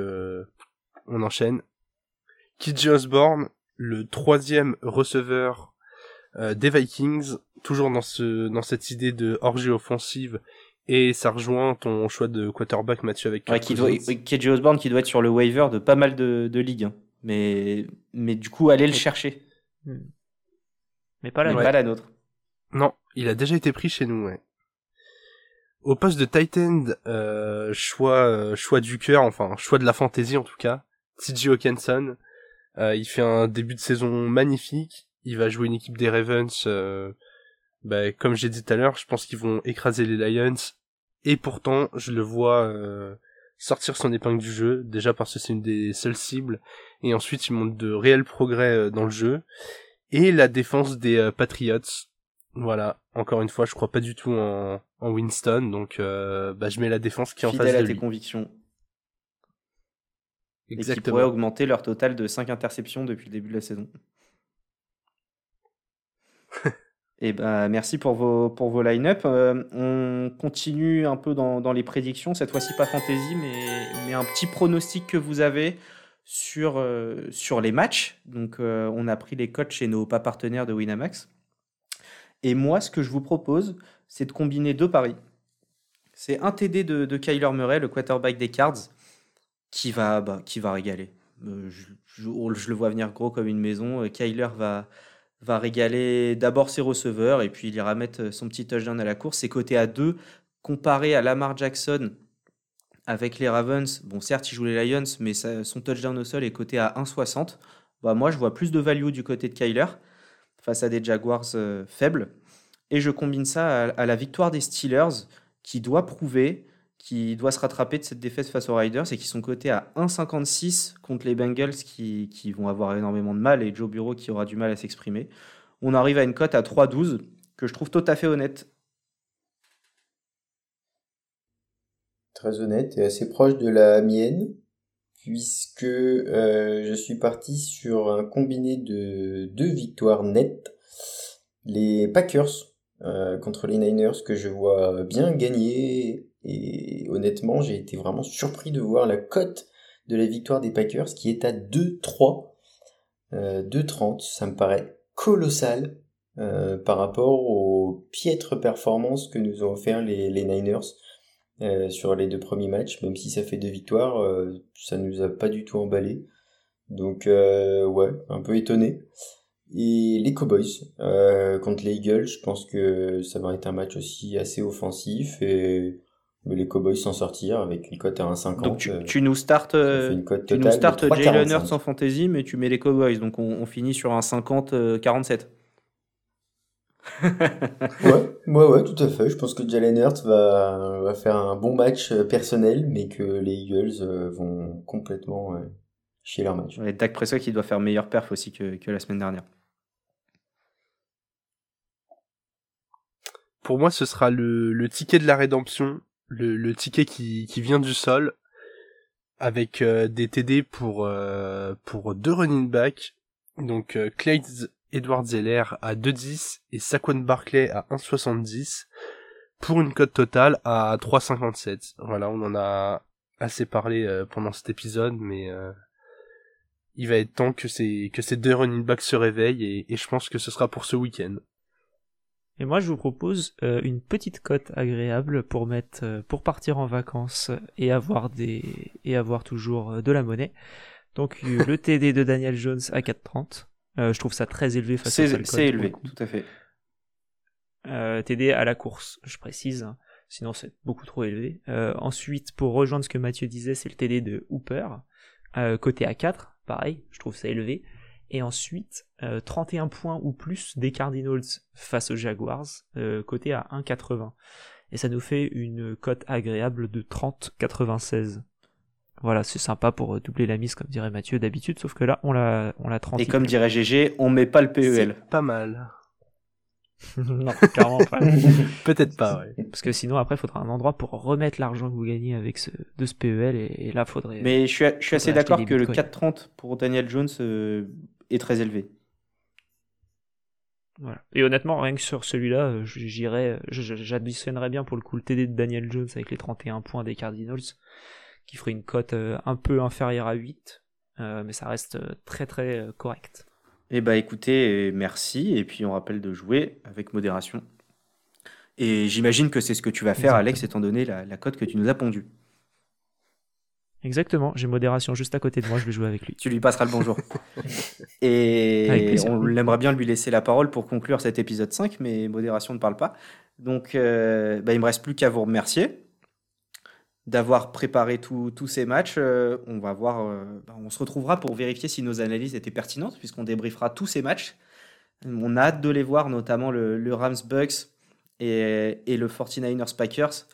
on enchaîne. KJ Osborne, le troisième receveur des Vikings, toujours dans dans cette idée de orgie offensive Et ça rejoint ton choix de quarterback, Mathieu, avec ouais, qui doit, KJ Osborne qui doit être sur le waiver de pas mal de, de ligues. Hein. Mais, mais du coup, allez le chercher. Hmm. Mais pas la, pas la nôtre. Non, il a déjà été pris chez nous, ouais. Au poste de Titan, euh, choix, euh, choix du cœur, enfin, choix de la fantaisie en tout cas. TJ Hawkinson. Euh, il fait un début de saison magnifique. Il va jouer une équipe des Ravens. Euh, bah, comme j'ai dit tout à l'heure, je pense qu'ils vont écraser les Lions. Et pourtant, je le vois euh, sortir son épingle du jeu, déjà parce que c'est une des seules cibles. Et ensuite, il montre de réels progrès dans le jeu. Et la défense des Patriots. Voilà, encore une fois, je crois pas du tout en, en Winston, donc bah, je mets la défense qui est en face de à tes convictions. Exactement. Et qui pourrait augmenter leur total de 5 interceptions depuis le début de la saison. Et eh ben, merci pour vos, pour vos line-up. Euh, on continue un peu dans, dans, les prédictions, cette fois-ci pas fantasy, mais, mais un petit pronostic que vous avez sur, euh, sur les matchs. Donc, euh, on a pris les codes chez nos pas partenaires de Winamax. Et moi, ce que je vous propose, c'est de combiner deux paris. C'est un TD de, Kyler Murray, le quarterback des Cards, qui va, bah, qui va régaler. Euh, je, le vois venir gros comme une maison. Kyler va, va régaler d'abord ses receveurs et puis il ira mettre son petit touchdown à la course. C'est coté à 2 comparé à Lamar Jackson avec les Ravens. Bon, certes, il joue les Lions, mais son touchdown au sol est coté à 1,60. Bah, moi, je vois plus de value du côté de Kyler face à des Jaguars euh, faibles. Et je combine ça à, la victoire des Steelers qui doit prouver qui doit se rattraper de cette défaite face aux Riders et qui sont cotés à 1,56 contre les Bengals qui, vont avoir énormément de mal et Joe Bureau qui aura du mal à s'exprimer. On arrive à une cote à 3,12 que je trouve tout à fait honnête. Très honnête et assez proche de la mienne puisque euh, je suis parti sur un combiné de deux victoires nettes. Les Packers euh, contre les Niners que je vois bien gagner et honnêtement, j'ai été vraiment surpris de voir la cote de la victoire des Packers qui est à 2-3. Euh, 2-30, ça me paraît colossal euh, par rapport aux piètres performances que nous ont offert les, Niners euh, sur les deux premiers matchs. Même si ça fait deux victoires, euh, ça nous a pas du tout emballé. Donc euh, ouais, un peu étonné. Et les Cowboys contre les Eagles, je pense que ça va être un match aussi assez offensif les Cowboys s'en sortir avec une cote à 1,50. Donc tu, euh, tu, nous startes, euh, tu nous startes Jalen Hurts en fantasy, mais tu mets les Cowboys, donc on, on finit sur un 50-47. Euh, ouais, ouais, ouais, tout à fait. Je pense que Jalen Hurts va, va faire un bon match personnel, mais que les Eagles vont complètement chier leur match. Et Dak Prescott qui doit faire meilleur perf aussi que, que la semaine dernière. Pour moi, ce sera le, le ticket de la rédemption le, ticket qui, qui vient du sol avec euh, des TD pour euh, pour deux running backs donc euh, Clyde Edward Zeller à 2,10 et Saquon Barclay à 1,70 pour une cote totale à 3,57 voilà on en a assez parlé euh, pendant cet épisode mais il va être temps que ces que ces deux running backs se réveillent et je pense que ce sera pour ce week-end et moi, je vous propose euh, une petite cote agréable pour mettre, euh, pour partir en vacances et avoir des, et avoir toujours euh, de la monnaie. Donc le TD de Daniel Jones à 4,30. je trouve ça très élevé face à C'est élevé, tout à fait. TD à la course, je précise. Sinon, c'est beaucoup trop élevé. ensuite, pour rejoindre ce que Mathieu disait, c'est le TD de Hooper, côté à 4. Pareil, je trouve ça élevé. Et ensuite, 31 euh, points ou plus des Cardinals face aux Jaguars, euh, coté à 1,80. Et ça nous fait une cote agréable de 30,96. Voilà, c'est sympa pour doubler la mise, comme dirait Mathieu d'habitude, sauf que là, on l'a, on l'a 30. Et comme dirait GG, on met pas le PEL. Pas mal. non, carrément pas. Peut-être pas, ouais. Parce que sinon, après, il faudra un endroit pour remettre l'argent que vous gagnez avec ce, de ce PEL, et, là, faudrait. Mais je suis, je suis assez d'accord que le 4,30 pour Daniel Jones euh, est très élevé. Voilà. Et honnêtement, rien que sur celui-là, euh, j'irais, j'additionnerais bien pour le coup le TD de Daniel Jones avec les 31 points des Cardinals, qui ferait une cote euh, un peu inférieure à 8, euh, mais ça reste très très correct. Eh bah écoutez, merci, et puis on rappelle de jouer avec modération. Et j'imagine que c'est ce que tu vas faire, Alex, étant donné la, la cote que tu nous as pondue. Exactement, j'ai modération juste à côté de moi, je vais jouer avec lui. Tu lui passeras le bonjour. Et on aimerait bien lui laisser la parole pour conclure cet épisode 5, mais modération ne parle pas. Donc euh, bah, il me reste plus qu'à vous remercier d'avoir préparé tous ces matchs. Euh, on va voir, euh, bah, on se retrouvera pour vérifier si nos analyses étaient pertinentes, puisqu'on débriefera tous ces matchs. On a hâte de les voir, notamment le, Rams Bucks et, et le 49ers Packers.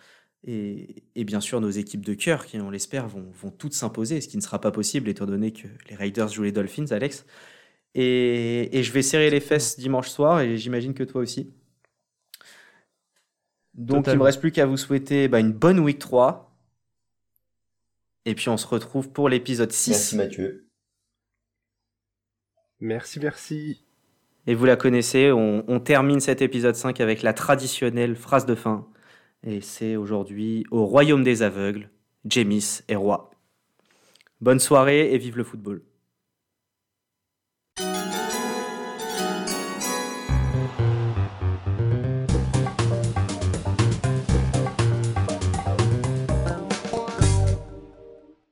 Et, bien sûr, nos équipes de cœur, qui on l'espère, vont, vont toutes s'imposer, ce qui ne sera pas possible étant donné que les Raiders jouent les Dolphins, Alex. Et, je vais serrer les fesses dimanche soir, et j'imagine que toi aussi. Donc il ne me reste plus qu'à vous souhaiter bah, une bonne week 3. Et puis on se retrouve pour l'épisode 6. Merci Mathieu. Merci, merci. Et vous la connaissez, on, on termine cet épisode 5 avec la traditionnelle phrase de fin. Et c'est aujourd'hui au royaume des aveugles, Jémis est roi. Bonne soirée et vive le football.